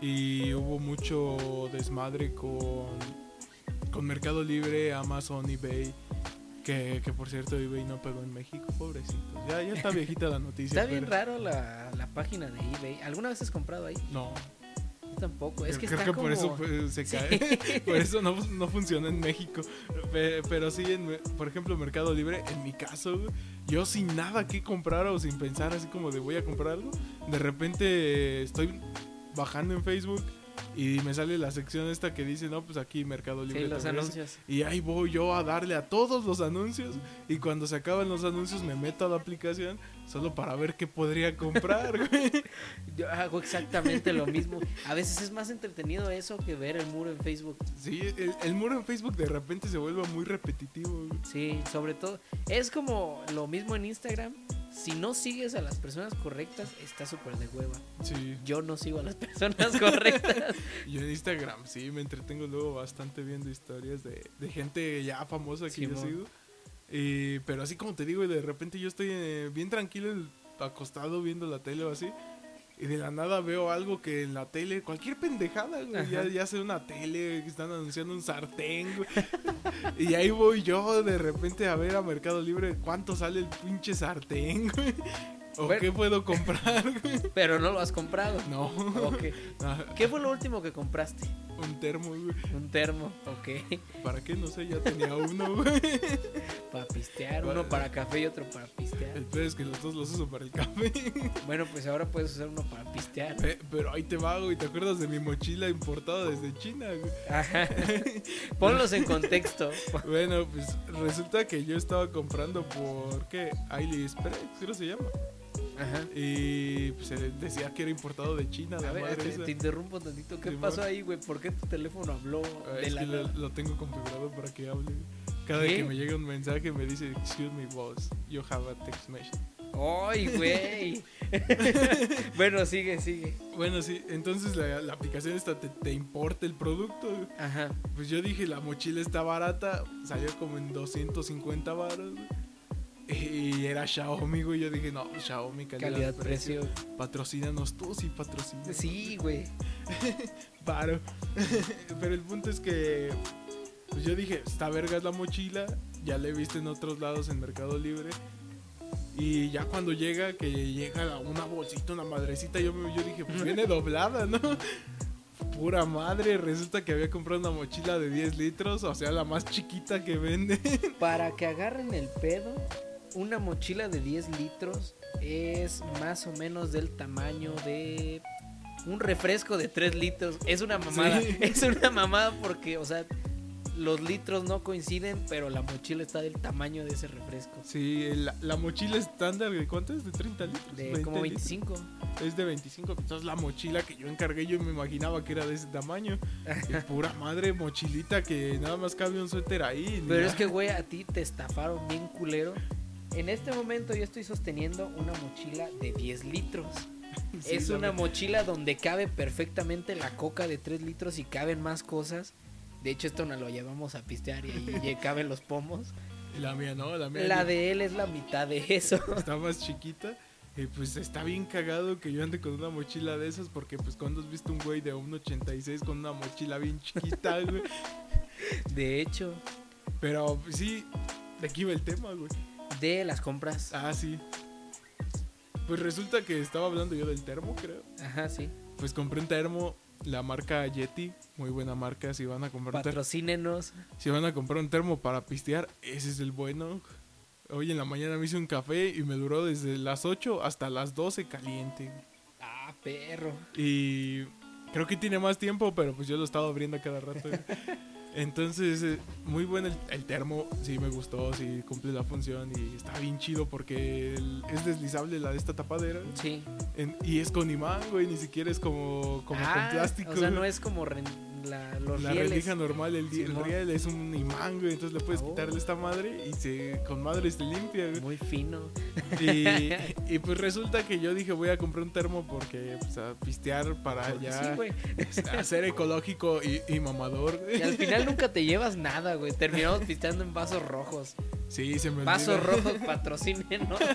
Y hubo mucho desmadre con, con Mercado Libre, Amazon, eBay. Que, que por cierto eBay no pegó en México, pobrecito. Ya, ya está viejita la noticia. Está bien pero- raro la, la página de eBay. ¿Alguna vez has comprado ahí? No, Yo tampoco. Es que creo está que como... por eso pues, se cae. por eso no, no funciona en México. Pe- Pero sí, en, por ejemplo, Mercado Libre, en mi caso, yo sin nada que comprar o sin pensar así como de voy a comprar algo, de repente estoy bajando en Facebook y me sale la sección esta que dice, no, pues aquí Mercado Libre. Sí, los ofrece". anuncios. Y ahí voy yo a darle a todos los anuncios. Y cuando se acaban los anuncios, me meto a la aplicación solo para ver qué podría comprar, güey. Yo hago exactamente lo mismo. A veces es más entretenido eso que ver el muro en Facebook. Sí, el, el muro en Facebook de repente se vuelve muy repetitivo. güey. Sí, sobre todo. Es como lo mismo en Instagram. Si no sigues a las personas correctas, está súper de hueva. Sí, Yo no sigo a las personas correctas. yo en Instagram sí me entretengo luego bastante viendo historias de, de gente ya famosa que yo Simón. sigo. Y, pero así como te digo, de repente yo estoy eh, bien tranquilo acostado viendo la tele o así. Y de la nada veo algo que en la tele, cualquier pendejada, güey, ya, ya sea una tele, que están anunciando un sartén, güey. Y ahí voy yo de repente a ver a Mercado Libre cuánto sale el pinche sartén, güey. O Bueno. qué puedo comprar. Pero no lo has comprado. No. Ok. Ah, ¿Qué fue lo último que compraste? Un termo, güey. Un termo, ok. ¿Para qué? No sé, ya tenía uno, güey. Para pistear, uno para café y otro para pistear. El peor es que los dos los uso para el café. Bueno, pues ahora puedes usar uno para pistear. Pe- Pero ahí te va, güey. ¿Te acuerdas de mi mochila importada desde China, güey? Ajá. Ponlos en contexto. Bueno, pues resulta que yo estaba comprando por, ¿qué? AliExpress, creo que se llama. Ajá. Y pues se decía que era importado de China, A ver, te, te interrumpo tantito. ¿Qué Simón. pasó ahí, güey? ¿Por qué tu teléfono habló Ah, de Es la que lo, tengo configurado para que hable. Cada ¿Qué? vez que me llega un mensaje me dice, excuse me boss, you have a text message. ¡Ay, güey! bueno, sigue, sigue. Bueno, sí, entonces la, la aplicación esta te, te importa el producto. Ajá. Pues yo dije, la mochila está barata, salió como en 250 baros. Y era Xiaomi, güey. Yo dije, no, Xiaomi, calidad, Calidad, precio. precio. Patrocínanos tú, sí, patrocínanos. Sí, güey. Paro. Pero el punto es que pues yo dije, está verga la mochila, ya la he visto en otros lados en Mercado Libre. Y ya cuando llega, que llega una bolsita, una madrecita, yo, me- yo dije, pues viene doblada, ¿no? pura madre, resulta que había comprado una mochila de 10 litros, o sea, la más chiquita que vende. Para que agarren el pedo, una mochila de 10 litros es más o menos del tamaño de un refresco de 3 litros. Es una mamada. Sí. Es una mamada porque, o sea, los litros no coinciden, pero la mochila está del tamaño de ese refresco. Sí, la, la mochila estándar, ¿de cuánto es? ¿De 30 litros? De 20 como litros. 25. Es de 25. Entonces la mochila que yo encargué, yo me imaginaba que era de ese tamaño. Y pura madre mochilita que nada más cabe un suéter ahí. Pero es que, güey, a ti te estafaron bien culero. En este momento yo estoy sosteniendo una mochila de 10 litros. Sí, es una mochila donde cabe perfectamente la coca de 3 litros y caben más cosas. De hecho, esto nos lo llevamos a pistear y ahí caben los pomos. La mía no, la mía La ya de él es la mitad de eso. está más chiquita. Y pues está bien cagado que yo ande con una mochila de esas porque pues cuando has visto un güey de 1.86 con una mochila bien chiquita, güey. De hecho, Pero pues, sí, de aquí va el tema, güey. De las compras. Ah, sí. Pues resulta que estaba hablando yo del termo, creo. Ajá, sí. Pues compré un termo, la marca Yeti, muy buena marca. Si van a comprar un termo, Patrocínenos. si van a comprar un termo para pistear, ese es el bueno. Hoy en la mañana me hice un café y me duró desde las 8 hasta las 12 caliente. Ah, perro. Y creo que tiene más tiempo, pero pues yo lo estaba abriendo cada rato. Entonces, eh, muy bueno el, el termo, sí me gustó, sí cumple la función y está bien chido porque el- es deslizable la de esta tapadera. Sí. En- y es con imán, güey, ni siquiera es como, como Ah, con plástico. O sea, no es como la, los la rieles. rendija normal, el, Simón. riel es un imán, güey, entonces le puedes Oh. quitarle esta madre y se con madre se limpia, güey. Muy fino. Y, y pues resulta que yo dije voy a comprar un termo porque pues a pistear para Porque ya sí, güey. hacer ecológico y, y mamador. güey. Y al final nunca te llevas nada, güey. Terminamos pisteando en vasos rojos. Sí, se me Vasos olvida. rojos patrocinen, ¿no?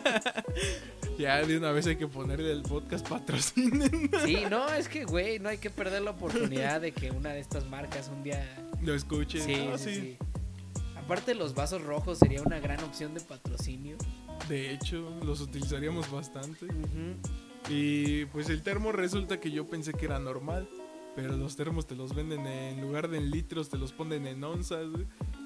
Ya de una vez hay que ponerle el podcast patrocinen. Sí, no, es que, güey, no hay que perder la oportunidad de que una de estas marcas un día. Lo escuchen. Sí, Ah, sí, sí. sí. Aparte, los vasos rojos sería una gran opción de patrocinio. De hecho, los utilizaríamos bastante. Y pues el termo resulta que yo pensé que era normal. Pero los termos te los venden en lugar de en litros, te los ponen en onzas.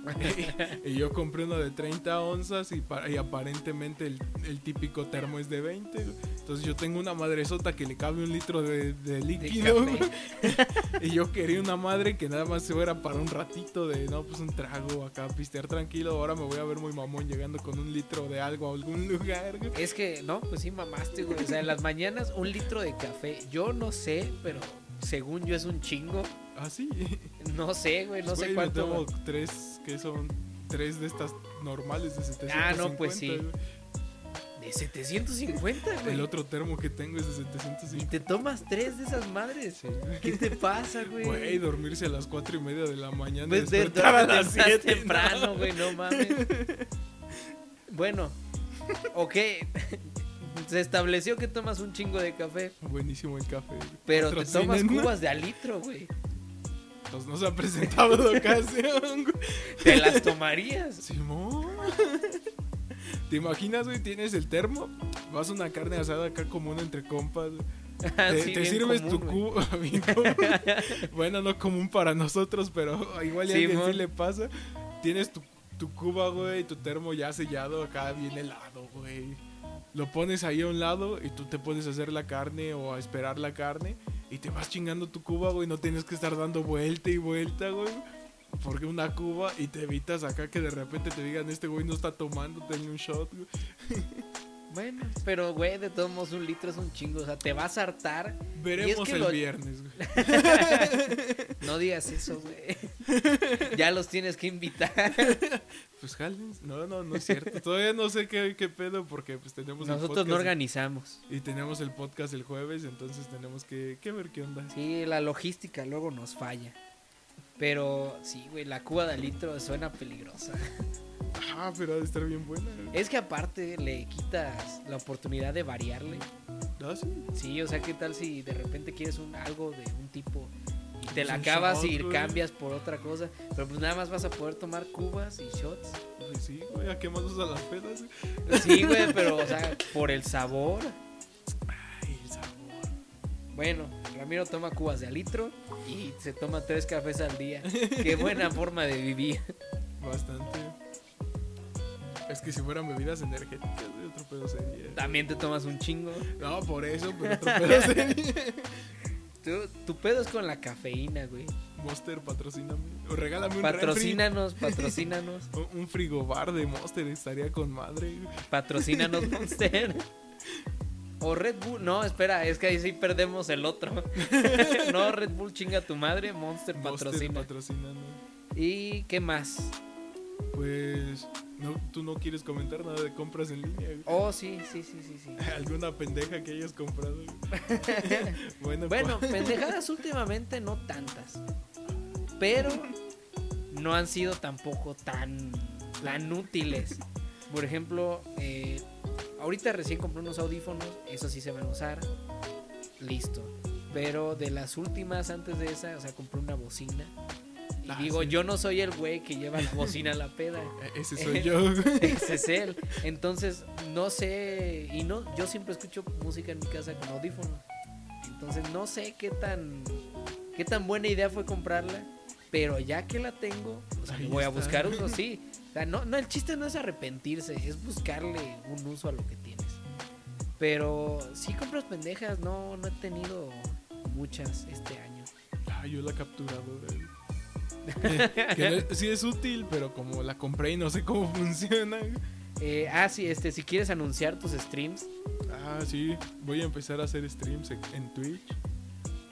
y yo compré uno de 30 onzas y, pa- y aparentemente el, el típico termo es de 20. güey. Entonces yo tengo una madresota que le cabe un litro de, líquido. y yo quería una madre que nada más se fuera para un ratito de, no, pues un trago acá, pistear tranquilo. Ahora me voy a ver muy mamón llegando con un litro de algo a algún lugar. Es que, no, pues sí mamaste, güey. O sea, en las mañanas un litro de café. Yo no sé, pero según yo es un chingo. Ah, sí. No sé, güey, no sé cuánto. Me tomo tres, que son tres de estas normales de 750. Ah, no, pues sí. güey. De 750, güey. El otro termo que tengo es de Y 750. te tomas tres de esas madres. Sí. ¿Qué te pasa, güey? Güey, dormirse a las cuatro y media de la mañana. y Pues de despertar a las temprano, no. güey, no mames. Bueno, ok. Se estableció que tomas un chingo de café, Buenísimo el café. pero te tomas cubas de a litro, güey. Pues no se ha presentado la ocasión. ¿Te las tomarías? Simón. ¿Te imaginas, güey? Tienes el termo, vas a una carne asada acá común entre compas. Ah, Te, sí, te bien sirves común, tu cubo. común. bueno, no común para nosotros, pero igual a alguien sí le pasa. Tienes tu, tu cuba, güey, tu termo ya sellado acá bien helado, güey. Lo pones ahí a un lado y tú te puedes hacer la carne o a esperar la carne y te vas chingando tu cuba, güey. No tienes que estar dando vuelta y vuelta, güey. Porque una cuba y te evitas acá que de repente te digan, este güey no está tomando, tenle un shot, güey. Bueno, pero, güey, de todos modos un litro es un chingo. O sea, te vas a hartar. Veremos que el lo- viernes, güey. No digas eso, güey. Ya los tienes que invitar. Pues jalen. No, no, no es cierto. Todavía no sé qué, qué pedo porque pues tenemos el Nosotros no podcast organizamos. y tenemos el podcast el jueves, entonces tenemos que, que ver qué onda. Sí, la logística luego nos falla. Pero sí, güey, la cuba de litro suena peligrosa. Ah, pero ha de estar bien buena. Es que aparte le quitas la oportunidad de variarle. ¿Ah, sí? Sí, o sea, ¿qué tal si de repente quieres un, algo de un tipo y te la acabas shot, y güey. cambias por otra cosa? Pero pues nada más vas a poder tomar cubas y shots. Ay, sí, güey, ¿a qué más usa las pedas? güey? Sí, güey, pero o sea, por el sabor. Ay, el sabor. Bueno, Ramiro toma cubas de a litro y se toma tres cafés al día. Qué buena forma de vivir. Bastante. Es que si fueran bebidas energéticas, otro pedo sería. También te tomas un chingo. No, por eso, pero otro pedo sería. Tu, tu pedo es con la cafeína, güey. Monster, patrocíname. O regálame un refri. Patrocínanos, patrocínanos. Un- Un frigobar de Monster estaría con madre. Patrocínanos Monster. O Red Bull. No, espera, es que ahí sí perdemos el otro. no, Red Bull chinga tu madre, Monster Monster patrocina. patrocínanos. ¿Y qué más? Pues, no, tú no quieres comentar nada de compras en línea. güey? Oh, sí, sí, sí, sí, sí. ¿Alguna pendeja que hayas comprado? bueno, Bueno, pues, pendejadas últimamente no tantas. Pero no han sido tampoco tan, tan útiles. Por ejemplo, eh, ahorita recién compré unos audífonos, eso sí se van a usar. Listo. Pero de las últimas antes de esa, o sea, compré una bocina. Y Ah, digo, sí. yo no soy el güey que lleva la bocina a la peda. e- ese soy yo. Ese es él. Entonces, no sé. Y no, yo siempre escucho música en mi casa con audífonos. Entonces, no sé qué tan. Qué tan buena idea fue comprarla. Pero ya que la tengo, o sea, Ahí voy a buscar uno, sí. O sea, no, no, el chiste no es arrepentirse, es buscarle un uso a lo que tienes. Pero sí compras pendejas, no, no he tenido muchas este año. Ah, yo la. Que- que no es- sí es útil, pero como la compré y no sé cómo funciona. Eh, ah, sí, este, si quieres anunciar tus streams, Ah, sí, voy a empezar a hacer streams en- en Twitch.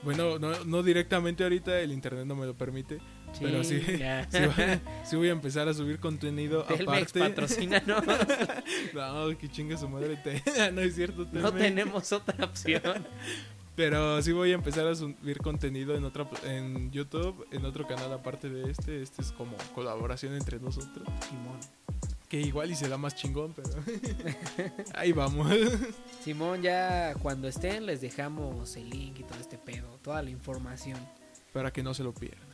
Bueno, no, no directamente ahorita, el internet no me lo permite. Pero sí. Sí, voy- sí voy a empezar a subir contenido Telmex aparte. patrocínanos. No, que chinga su madre. te- no es cierto. No Telmex. tenemos otra opción. Pero sí voy a empezar a subir contenido en otra en YouTube, en otro canal aparte de este. Este es como colaboración entre nosotros. Simón. Que igual y se da más chingón, pero ahí vamos. Simón, ya cuando estén les dejamos el link y todo este pedo, toda la información. Para que no se lo pierdan.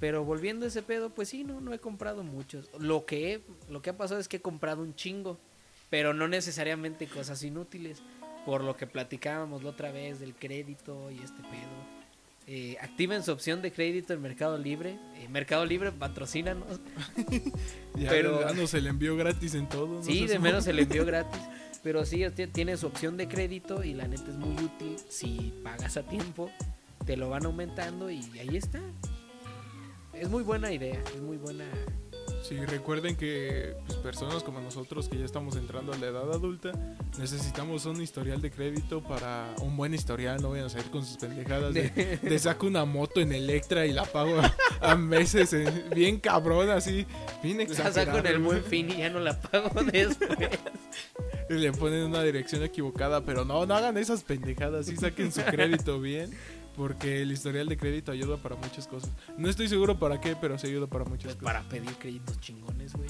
Pero volviendo a ese pedo, pues sí, no, no he comprado muchos. Lo que, he- lo que ha pasado es que he comprado un chingo, pero no necesariamente cosas inútiles. Por lo que platicábamos la otra vez del crédito y este pedo. Eh, activen su opción de crédito en Mercado Libre. Eh, Mercado Libre, patrocínanos. Ya, Pero- ya nos el envío gratis en todo. no Sí, de menos mamón. el envío gratis. Pero sí, usted tiene su opción de crédito y la neta es muy útil. Si pagas a tiempo, te lo van aumentando y ahí está. Es muy buena idea, es muy buena. Sí, recuerden que pues, personas como nosotros que ya estamos entrando a la edad adulta, necesitamos un historial de crédito para un buen historial, no vayan a salir con sus pendejadas de, de saco una moto en Electra y la pago a, a meses, eh, bien cabrón, así, bien La exagerado. saco en el buen fin y ya no la pago después. Y le ponen una dirección equivocada, pero no, no hagan esas pendejadas, sí saquen su crédito bien, porque el historial de crédito ayuda para muchas cosas. No estoy seguro para qué, pero sí ayuda para muchas Pues cosas. para pedir créditos chingones, güey.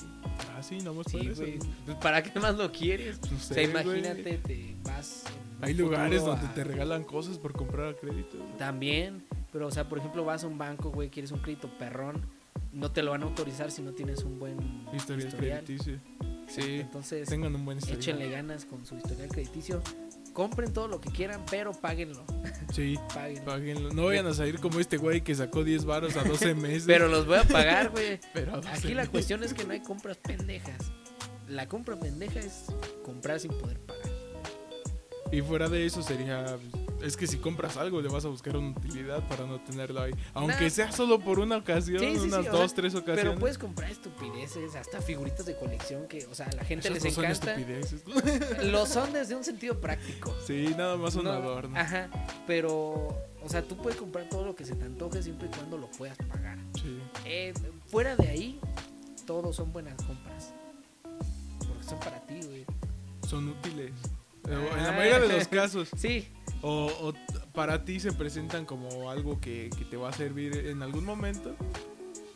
Ah, sí, nomás Sí, para eso. Pues, ¿Para qué más lo quieres? No O sé, sea, güey. imagínate, te vas. Hay lugares donde a- te regalan cosas por comprar a crédito. güey. También, pero o sea, por ejemplo, vas a un banco, güey, quieres un crédito perrón, no te lo van a autorizar si no tienes un buen Historial, historial. crediticio. Sí, Entonces, tengan un buen historial. échenle ganas con su historial crediticio. Compren todo lo que quieran, pero páguenlo. Sí, páguenlo. páguenlo. No vayan a salir como este güey que sacó 10 varos a 12 meses. Pero los voy a pagar, güey. Pero a 12 Aquí la meses. cuestión es que no hay compras pendejas. La compra pendeja es comprar sin poder pagar. Y fuera de eso sería... Es que si compras algo le vas a buscar una utilidad para no tenerlo ahí. Aunque Nah. sea solo por una ocasión, Sí, sí, unas sí, dos, sea, tres ocasiones. Pero puedes comprar estupideces, hasta figuritas de colección que, o sea, a la gente les no son encanta. estupideces. Lo son desde un sentido práctico. sí, nada más un No, adorno. Ajá, pero, o sea, tú puedes comprar todo lo que se te antoje siempre y cuando lo puedas pagar. Sí. Eh, fuera de ahí, todos son buenas compras. Porque son para ti, güey. Son útiles. En Ah. la mayoría de los casos. Sí, O, para ti se presentan como algo que, que te va a servir en algún momento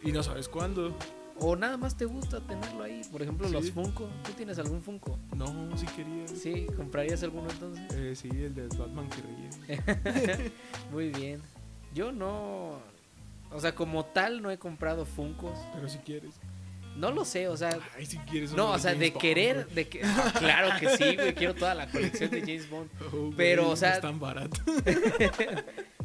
y no sabes cuándo. o nada más te gusta tenerlo ahí. Por ejemplo, Sí. los Funko. ¿Tú tienes algún Funko? No, sí quería. Sí, ¿comprarías alguno entonces? Eh, sí, el de Batman que. Muy bien. Yo no. O sea, como tal, no he comprado Funkos. Pero si quieres. No lo sé, o sea, Ay, si quieres no, o sea, James de Bond, querer, güey. de que, ah, claro que sí, güey, quiero toda la colección de James Bond. Oh, güey, pero, o no sea- es tan barato.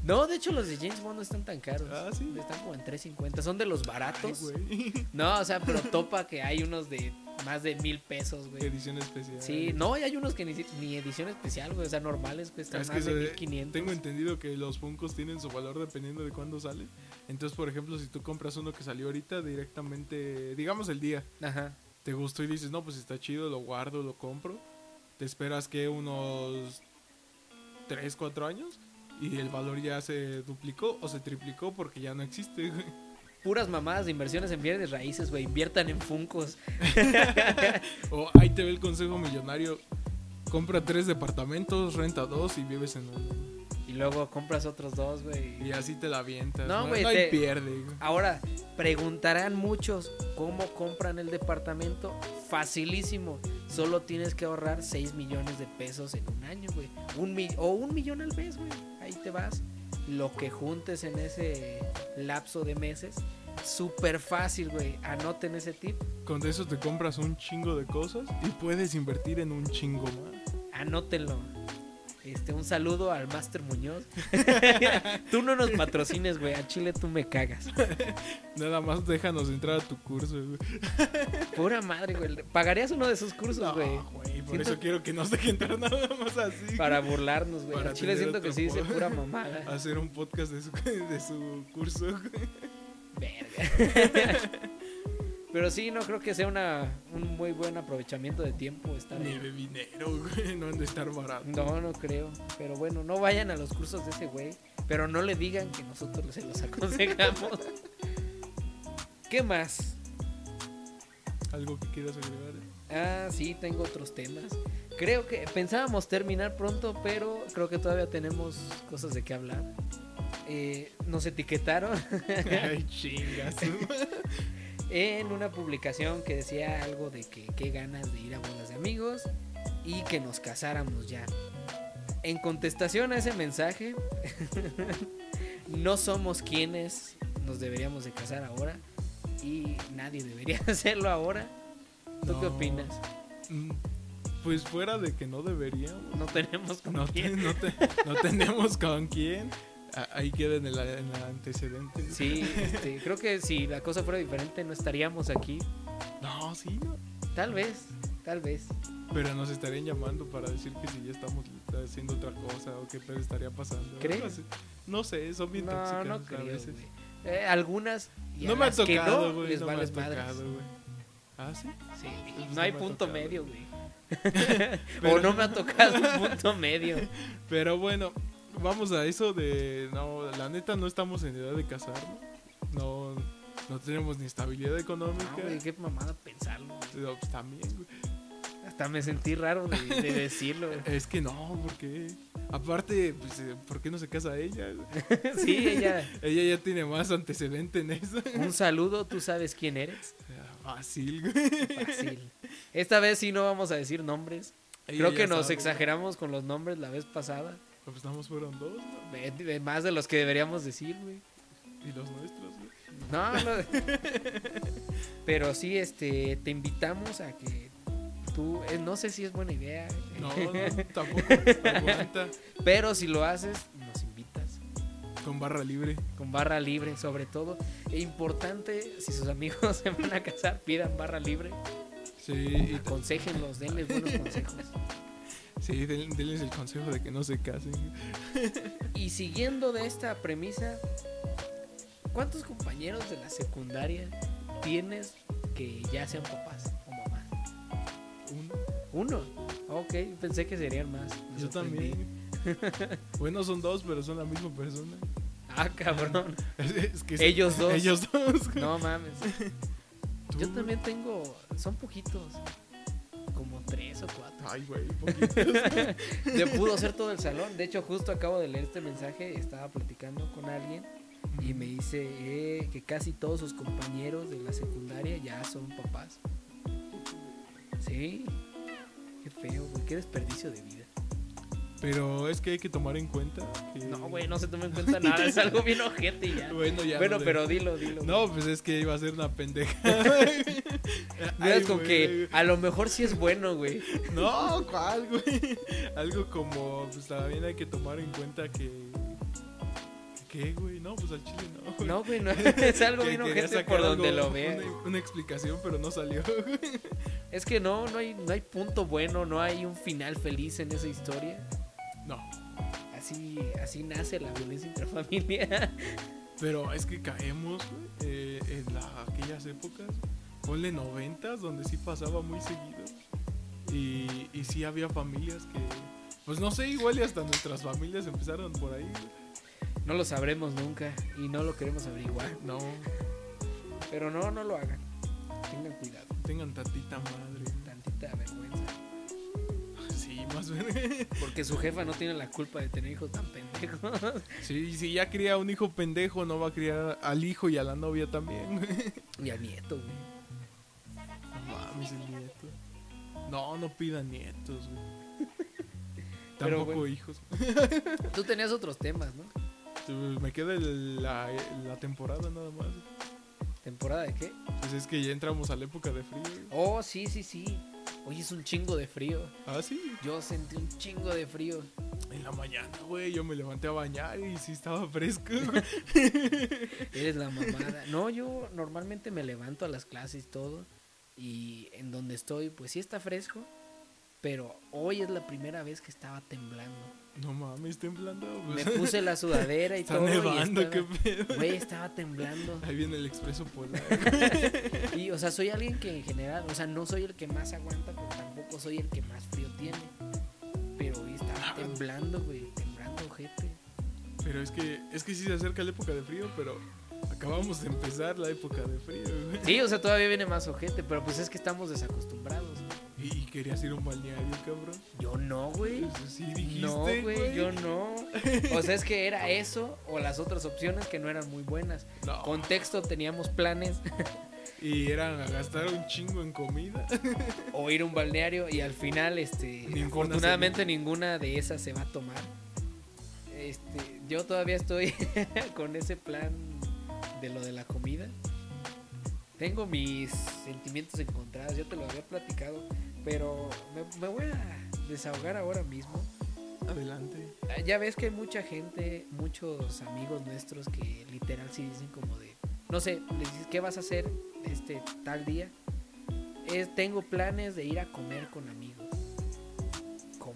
No, de hecho los de James Bond no están tan caros. Ah, ¿sí? Están como en 3.50, son de los Ay, baratos. güey. no, o sea, pero topa que hay unos de más de mil pesos, güey. Edición especial. Sí, no, y hay unos que ni, ni edición especial, güey, o sea, normales cuestan Es que más de se- 1500. tengo entendido que los Funkos tienen su valor dependiendo de cuándo salen. Entonces, por ejemplo, si tú compras uno que salió ahorita directamente, digamos el día, Ajá. te gustó y dices, no, pues está chido, lo guardo, lo compro. Te esperas que unos 3, 4 años y el valor ya se duplicó o se triplicó porque ya no existe. güey. Puras mamadas de inversiones en bienes raíces, güey, inviertan en Funcos. O ahí te ve el consejo millonario. Compra tres departamentos, renta dos y vives en uno. Luego compras otros dos, güey. Y así te la avientas. No, güey, no te- pierde. güey. Ahora, preguntarán muchos cómo compran el departamento. Facilísimo. Solo tienes que ahorrar 6 millones de pesos en un año, güey. Un mi- o un millón al mes, güey. Ahí te vas. Lo que juntes en ese lapso de meses. Súper fácil, güey. Anoten ese tip. Con eso te compras un chingo de cosas y puedes invertir en un chingo más. Anótenlo. Este, un saludo al Master Muñoz. tú no nos patrocines, güey. A Chile tú me cagas. Nada más déjanos entrar a tu curso, güey. Pura madre, güey. ¿Pagarías uno de sus cursos, No, güey? güey, por Siento- eso quiero que nos dejen entrar nada más así. Para burlarnos, güey. A Chile siento que sí dice pura mamada. Hacer un podcast de su, de su curso. güey. Verga. Pero sí, no creo que sea una, un muy buen aprovechamiento de tiempo estar Ni de dinero, güey. No han de estar barato. No, no creo. Pero bueno, no vayan a los cursos de ese güey. Pero no le digan que nosotros se los aconsejamos. ¿Qué más? ¿Algo que quieras agregar? Ah, sí, tengo otros temas. Creo que pensábamos terminar pronto, pero creo que todavía tenemos cosas de qué hablar. Eh, nos etiquetaron Ay, chingas. En una publicación que decía algo de que qué ganas de ir a bodas de amigos y que nos casáramos ya. En contestación a ese mensaje, no somos quienes nos deberíamos de casar ahora y nadie debería hacerlo ahora. ¿Tú qué opinas? Mm, Pues fuera de que no deberíamos. No tenemos con No, te- quién. no, te- no tenemos con quién. A- Ahí queda en el, en el antecedente. Sí, este, creo que si la cosa fuera diferente no estaríamos aquí. No, sí, no. Tal vez, tal vez. Pero nos estarían llamando para decir que si ya estamos haciendo otra cosa o qué pedo estaría pasando. ¿Crees? No sé, son bien No, tóxicas no a creo, veces. güey. Eh, algunas y a No me ha las tocado, no, güey. les no me ha tocado, güey. ¿Ah, sí? Sí, Pues no hay me punto tocado. medio, güey. o no me ha tocado un punto medio. Pero bueno, vamos a eso de... No, la neta no estamos en edad de casarnos. No, no tenemos ni estabilidad económica. No, güey, qué mamada pensarlo. güey. No, pues también, güey. Hasta me sentí raro de, de decirlo. güey. Es que no, porque... Aparte, pues, eh, ¿por qué no se casa ella? sí, ella. Ella ya tiene más antecedente en eso. Un saludo, tú sabes quién eres. Fácil, güey. Fácil. Esta vez sí no vamos a decir nombres. Ella Creo que nos sabe. exageramos con los nombres la vez pasada. Pues más fueron dos, ¿no? De- de más de los que deberíamos decir, güey. Y los nuestros, güey. No, no. Pero sí, este, te invitamos a que tú, eh, no sé si es buena idea, No, no, tampoco. Aguanta. pero si lo haces, nos invitas Con barra libre. con barra libre, sobre todo. E importante, si sus amigos se van a casar, pidan barra libre, Sí, aconsejenlos, denles buenos consejos. Sí den- denles el consejo de que no se casen. Y siguiendo de esta premisa, ¿cuántos compañeros de la secundaria tienes que ya sean papás o mamás? Uno. Uno. Ok, pensé que serían más. Me Yo sorprendí. también. bueno, son dos, pero son la misma persona. Ah, cabrón. Es, que Ellos dos. Ellos dos. No mames. Tú. Yo también tengo. Son poquitos. Tres o cuatro. Ay, güey, poquitos. Yo pudo ser todo el salón. De hecho, justo acabo de leer este mensaje. Estaba platicando con alguien. Y me dice eh, que casi todos sus compañeros de la secundaria ya son papás. Sí. Qué feo, güey. Qué desperdicio de vida. Pero es que hay que tomar en cuenta que... No, güey, no se toma en cuenta nada. Es algo bien ojete ya. Bueno, ya. bueno, no pero dilo, dilo. No, pues es que iba a ser una pendeja. Ay, con que a lo mejor sí es bueno, güey. No, ¿cuál, güey? Algo como, pues también hay que tomar en cuenta que... ¿Qué, güey? No, pues al chile no. No, güey, no, es algo bien ojete por donde lo veas. Una, una explicación, pero no salió. Es que no, no hay, no hay punto bueno, no hay un final feliz en esa historia. No, Así, así nace la violencia intrafamiliar. pero es que caemos eh, en la- aquellas épocas, ponle noventas, donde sí pasaba muy seguido. Y, y sí había familias que, pues no sé, igual y hasta nuestras familias empezaron por ahí. No lo sabremos nunca y no lo queremos averiguar. No, Pero no, no lo hagan. Tengan cuidado. tengan tantita madre. Tantita vergüenza. Más. Porque su jefa no tiene la culpa de tener hijos tan pendejos. Sí, si ya cría un hijo pendejo, no va a criar al hijo y a la novia también. Y al nieto, güey. No mames, el nieto. No, no pidan nietos, güey. Pero, Tampoco bueno. hijos. Tú tenías otros temas, ¿no? Me queda el- la, la temporada nada más. ¿Temporada de qué? Pues es que ya entramos a la época de frío. Oh, sí, sí, sí. Hoy es un chingo de frío. Ah, sí. Yo sentí un chingo de frío. En la mañana, güey, yo me levanté a bañar y sí estaba fresco. Eres la mamada. No, yo normalmente me levanto a las clases y todo. Y en donde estoy, pues sí está fresco. Pero hoy es la primera vez que estaba temblando. No mames, temblando. Me puse la sudadera y Está todo. y nevando, estaba- qué pedo. Güey, estaba temblando. Ahí viene el expreso polar. Y, o sea, soy alguien que en general, o sea, no soy el que más aguanta, pero tampoco soy el que más frío tiene. Pero hoy estaba temblando, güey, temblando, ojete. Pero es que, es que sí se acerca la época de frío, pero acabamos de empezar la época de frío, güey. Sí, o sea, todavía viene más ojete, pero pues es que estamos desacostumbrados. Y querías ir a un balneario, cabrón. Yo no, güey. Sí dijiste, No, güey, yo no. O sea, es que era eso o las otras opciones que no eran muy buenas. No. Contexto, teníamos planes Y eran a gastar un chingo en comida. o ir a un balneario y al final, este, Ninguna afortunadamente ninguna de esas se va a tomar. Este, yo todavía estoy con ese plan de lo de la comida. Tengo mis sentimientos encontrados, ya te lo había platicado, pero me, me voy a desahogar ahora mismo. Adelante. Ah, Ya ves que hay mucha gente, muchos amigos nuestros que literal sí dicen como de, no sé, les dices, ¿qué vas a hacer este tal día? Es, tengo planes de ir a comer con amigos.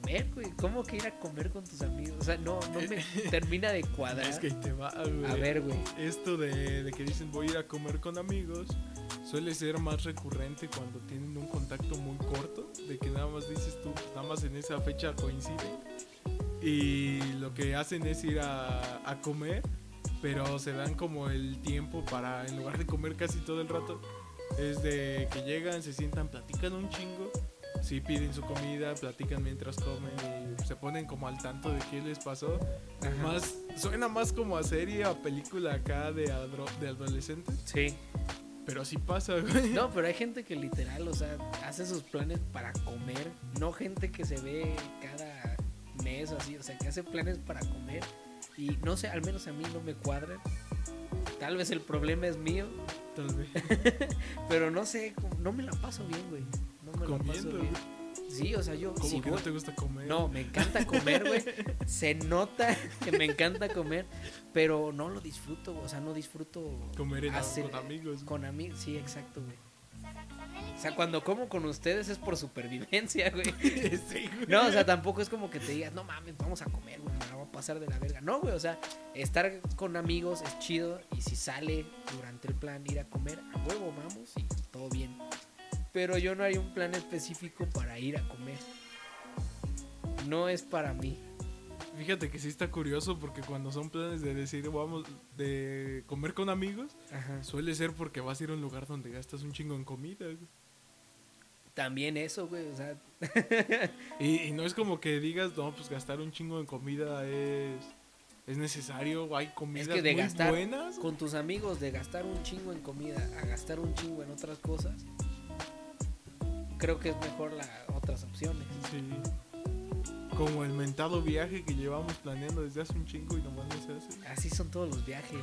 ¿Comer, güey? ¿Cómo que ir a comer con tus amigos? O sea, no, no me termina de cuadrar. Es que ahí te va, güey. A ver, güey. Esto de, de que dicen voy a ir a comer con amigos suele ser más recurrente cuando tienen un contacto muy corto, de que nada más dices tú, nada más en esa fecha coincide. Y lo que hacen es ir a, a comer, pero se dan como el tiempo para, en lugar de comer casi todo el rato, es de que llegan, se sientan, platican un chingo. Sí piden su comida, platican mientras comen y se ponen como al tanto de qué les pasó. Ajá. Más, suena más como a serie o película acá de, adro- de adolescentes, Sí. pero sí pasa, güey. No, pero hay gente que literal, o sea, hace sus planes para comer. No gente que se ve cada mes o así, o sea, que hace planes para comer. Y no sé, al menos a mí no me cuadran. Tal vez el problema es mío, Tal vez. pero no sé, no me la paso bien, güey. La paso Comiendo, bien. Sí, o sea, yo Como si que voy- no te gusta comer. No, me encanta comer, güey. Se nota que me encanta comer, pero no lo disfruto, o sea, no disfruto Comer en- hacer- con amigos. Con amigos, sí, exacto, güey. O sea, cuando como con ustedes es por supervivencia, güey. Sí, güey. No, o sea, tampoco es como que te digas, no mames, vamos a comer, güey, me la voy a pasar de la verga. No, güey, o sea, estar con amigos es chido y si sale durante el plan ir a comer, a huevo vamos y todo bien. Pero yo no haría un plan específico para ir a comer. No es para mí. Fíjate que sí está curioso porque cuando son planes de decir vamos de comer con amigos, Ajá. suele ser porque vas a ir a un lugar donde gastas un chingo en comida. güey. También eso, güey, o sea, Y, y no es como que digas, no, pues gastar un chingo en comida es, es necesario. Hay comidas es que de muy gastar buenas. con tus amigos, de gastar un chingo en comida a gastar un chingo en otras cosas, creo que es mejor las otras opciones. Sí. Como el mentado viaje que llevamos planeando desde hace un chingo y nomás no se hace. Así son todos los viajes.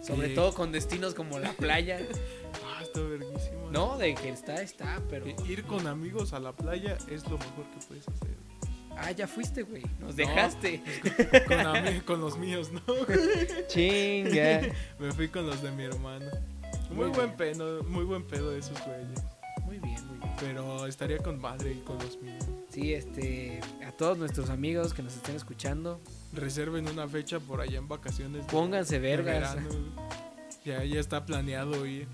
Sobre Sí. todo con destinos como la playa. Ah, está verguísimo. No, de que está, está, pero. Eh, Ir con amigos a la playa es lo mejor que puedes hacer. Ah, ya fuiste, güey. Nos No. dejaste. Con, ami- con los míos, ¿no? Chinga. Me fui con los de mi hermano. Muy Muy, buen pedo, muy buen pedo de esos güeyes. Pero estaría con madre y con los míos. Sí, este. A todos nuestros amigos que nos estén escuchando, Reserven una fecha por allá en vacaciones. pónganse de vergas. verano. Ya, ya está planeado ir.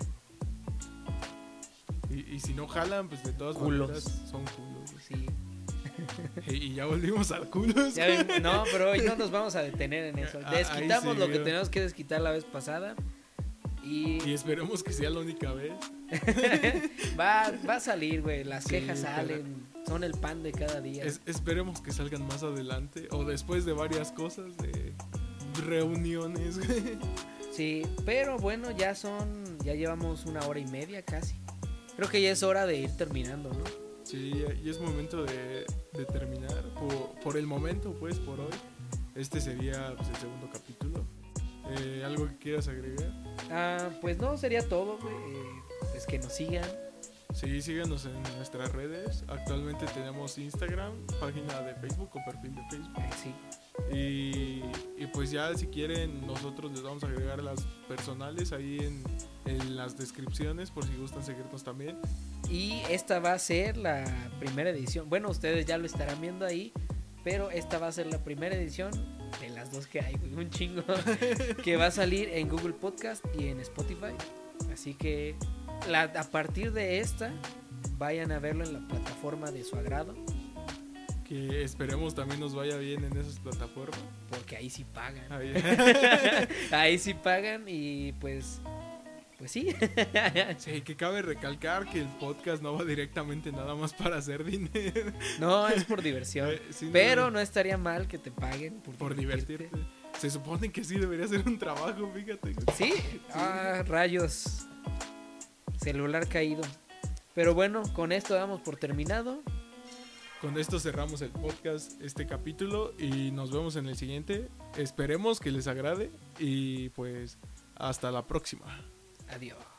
Y, y si no jalan, pues de todas Culos. maneras son culos. Sí. Y, ya volvimos al ven, no, pero hoy no nos vamos a detener en eso. Ah, Desquitamos lo que tenemos que desquitar la vez pasada. Y Y esperemos que sea la única vez. va, va a salir, güey. Las Sí, quejas pero- salen. Son el pan de cada día. Es- esperemos que salgan más adelante. O después de varias cosas, de reuniones. Sí, pero bueno, ya son. Ya llevamos una hora y media casi. Creo que ya es hora de ir terminando, ¿no? Sí, y es momento de, de terminar. Por, por el momento, pues, por hoy. Este sería pues, el segundo capítulo. Eh, ¿Algo que quieras agregar? Ah, pues no, sería todo, güey. Eh, Pues que nos sigan. Sí, síganos en nuestras redes. Actualmente tenemos Instagram, página de Facebook o perfil de Facebook. Eh, sí. Y, y pues ya si quieren nosotros les vamos a agregar las personales ahí en, en las descripciones por si gustan seguirnos también. Y esta va a ser la primera edición. Bueno, ustedes ya lo estarán viendo ahí. Pero esta va a ser la primera edición de las dos que hay, güey. Un chingo. que va a salir en Google Podcast y en Spotify. Así que la- a partir de esta, vayan a verlo en la plataforma de su agrado. Que esperemos también nos vaya bien en esas plataformas. Porque ahí sí pagan. Ahí. Ahí sí pagan y pues. Pues sí. Sí, que cabe recalcar que el podcast no va directamente nada más para hacer dinero. No, es por diversión. Eh, sí, no, Pero no estaría mal que te paguen por, por divertirte. Se supone que sí debería ser un trabajo, fíjate. Sí. Ah, rayos. Celular caído. Pero bueno, con esto damos por terminado. Con esto cerramos el podcast, este capítulo, y nos vemos en el siguiente. Esperemos que les agrade y pues hasta la próxima. Adiós.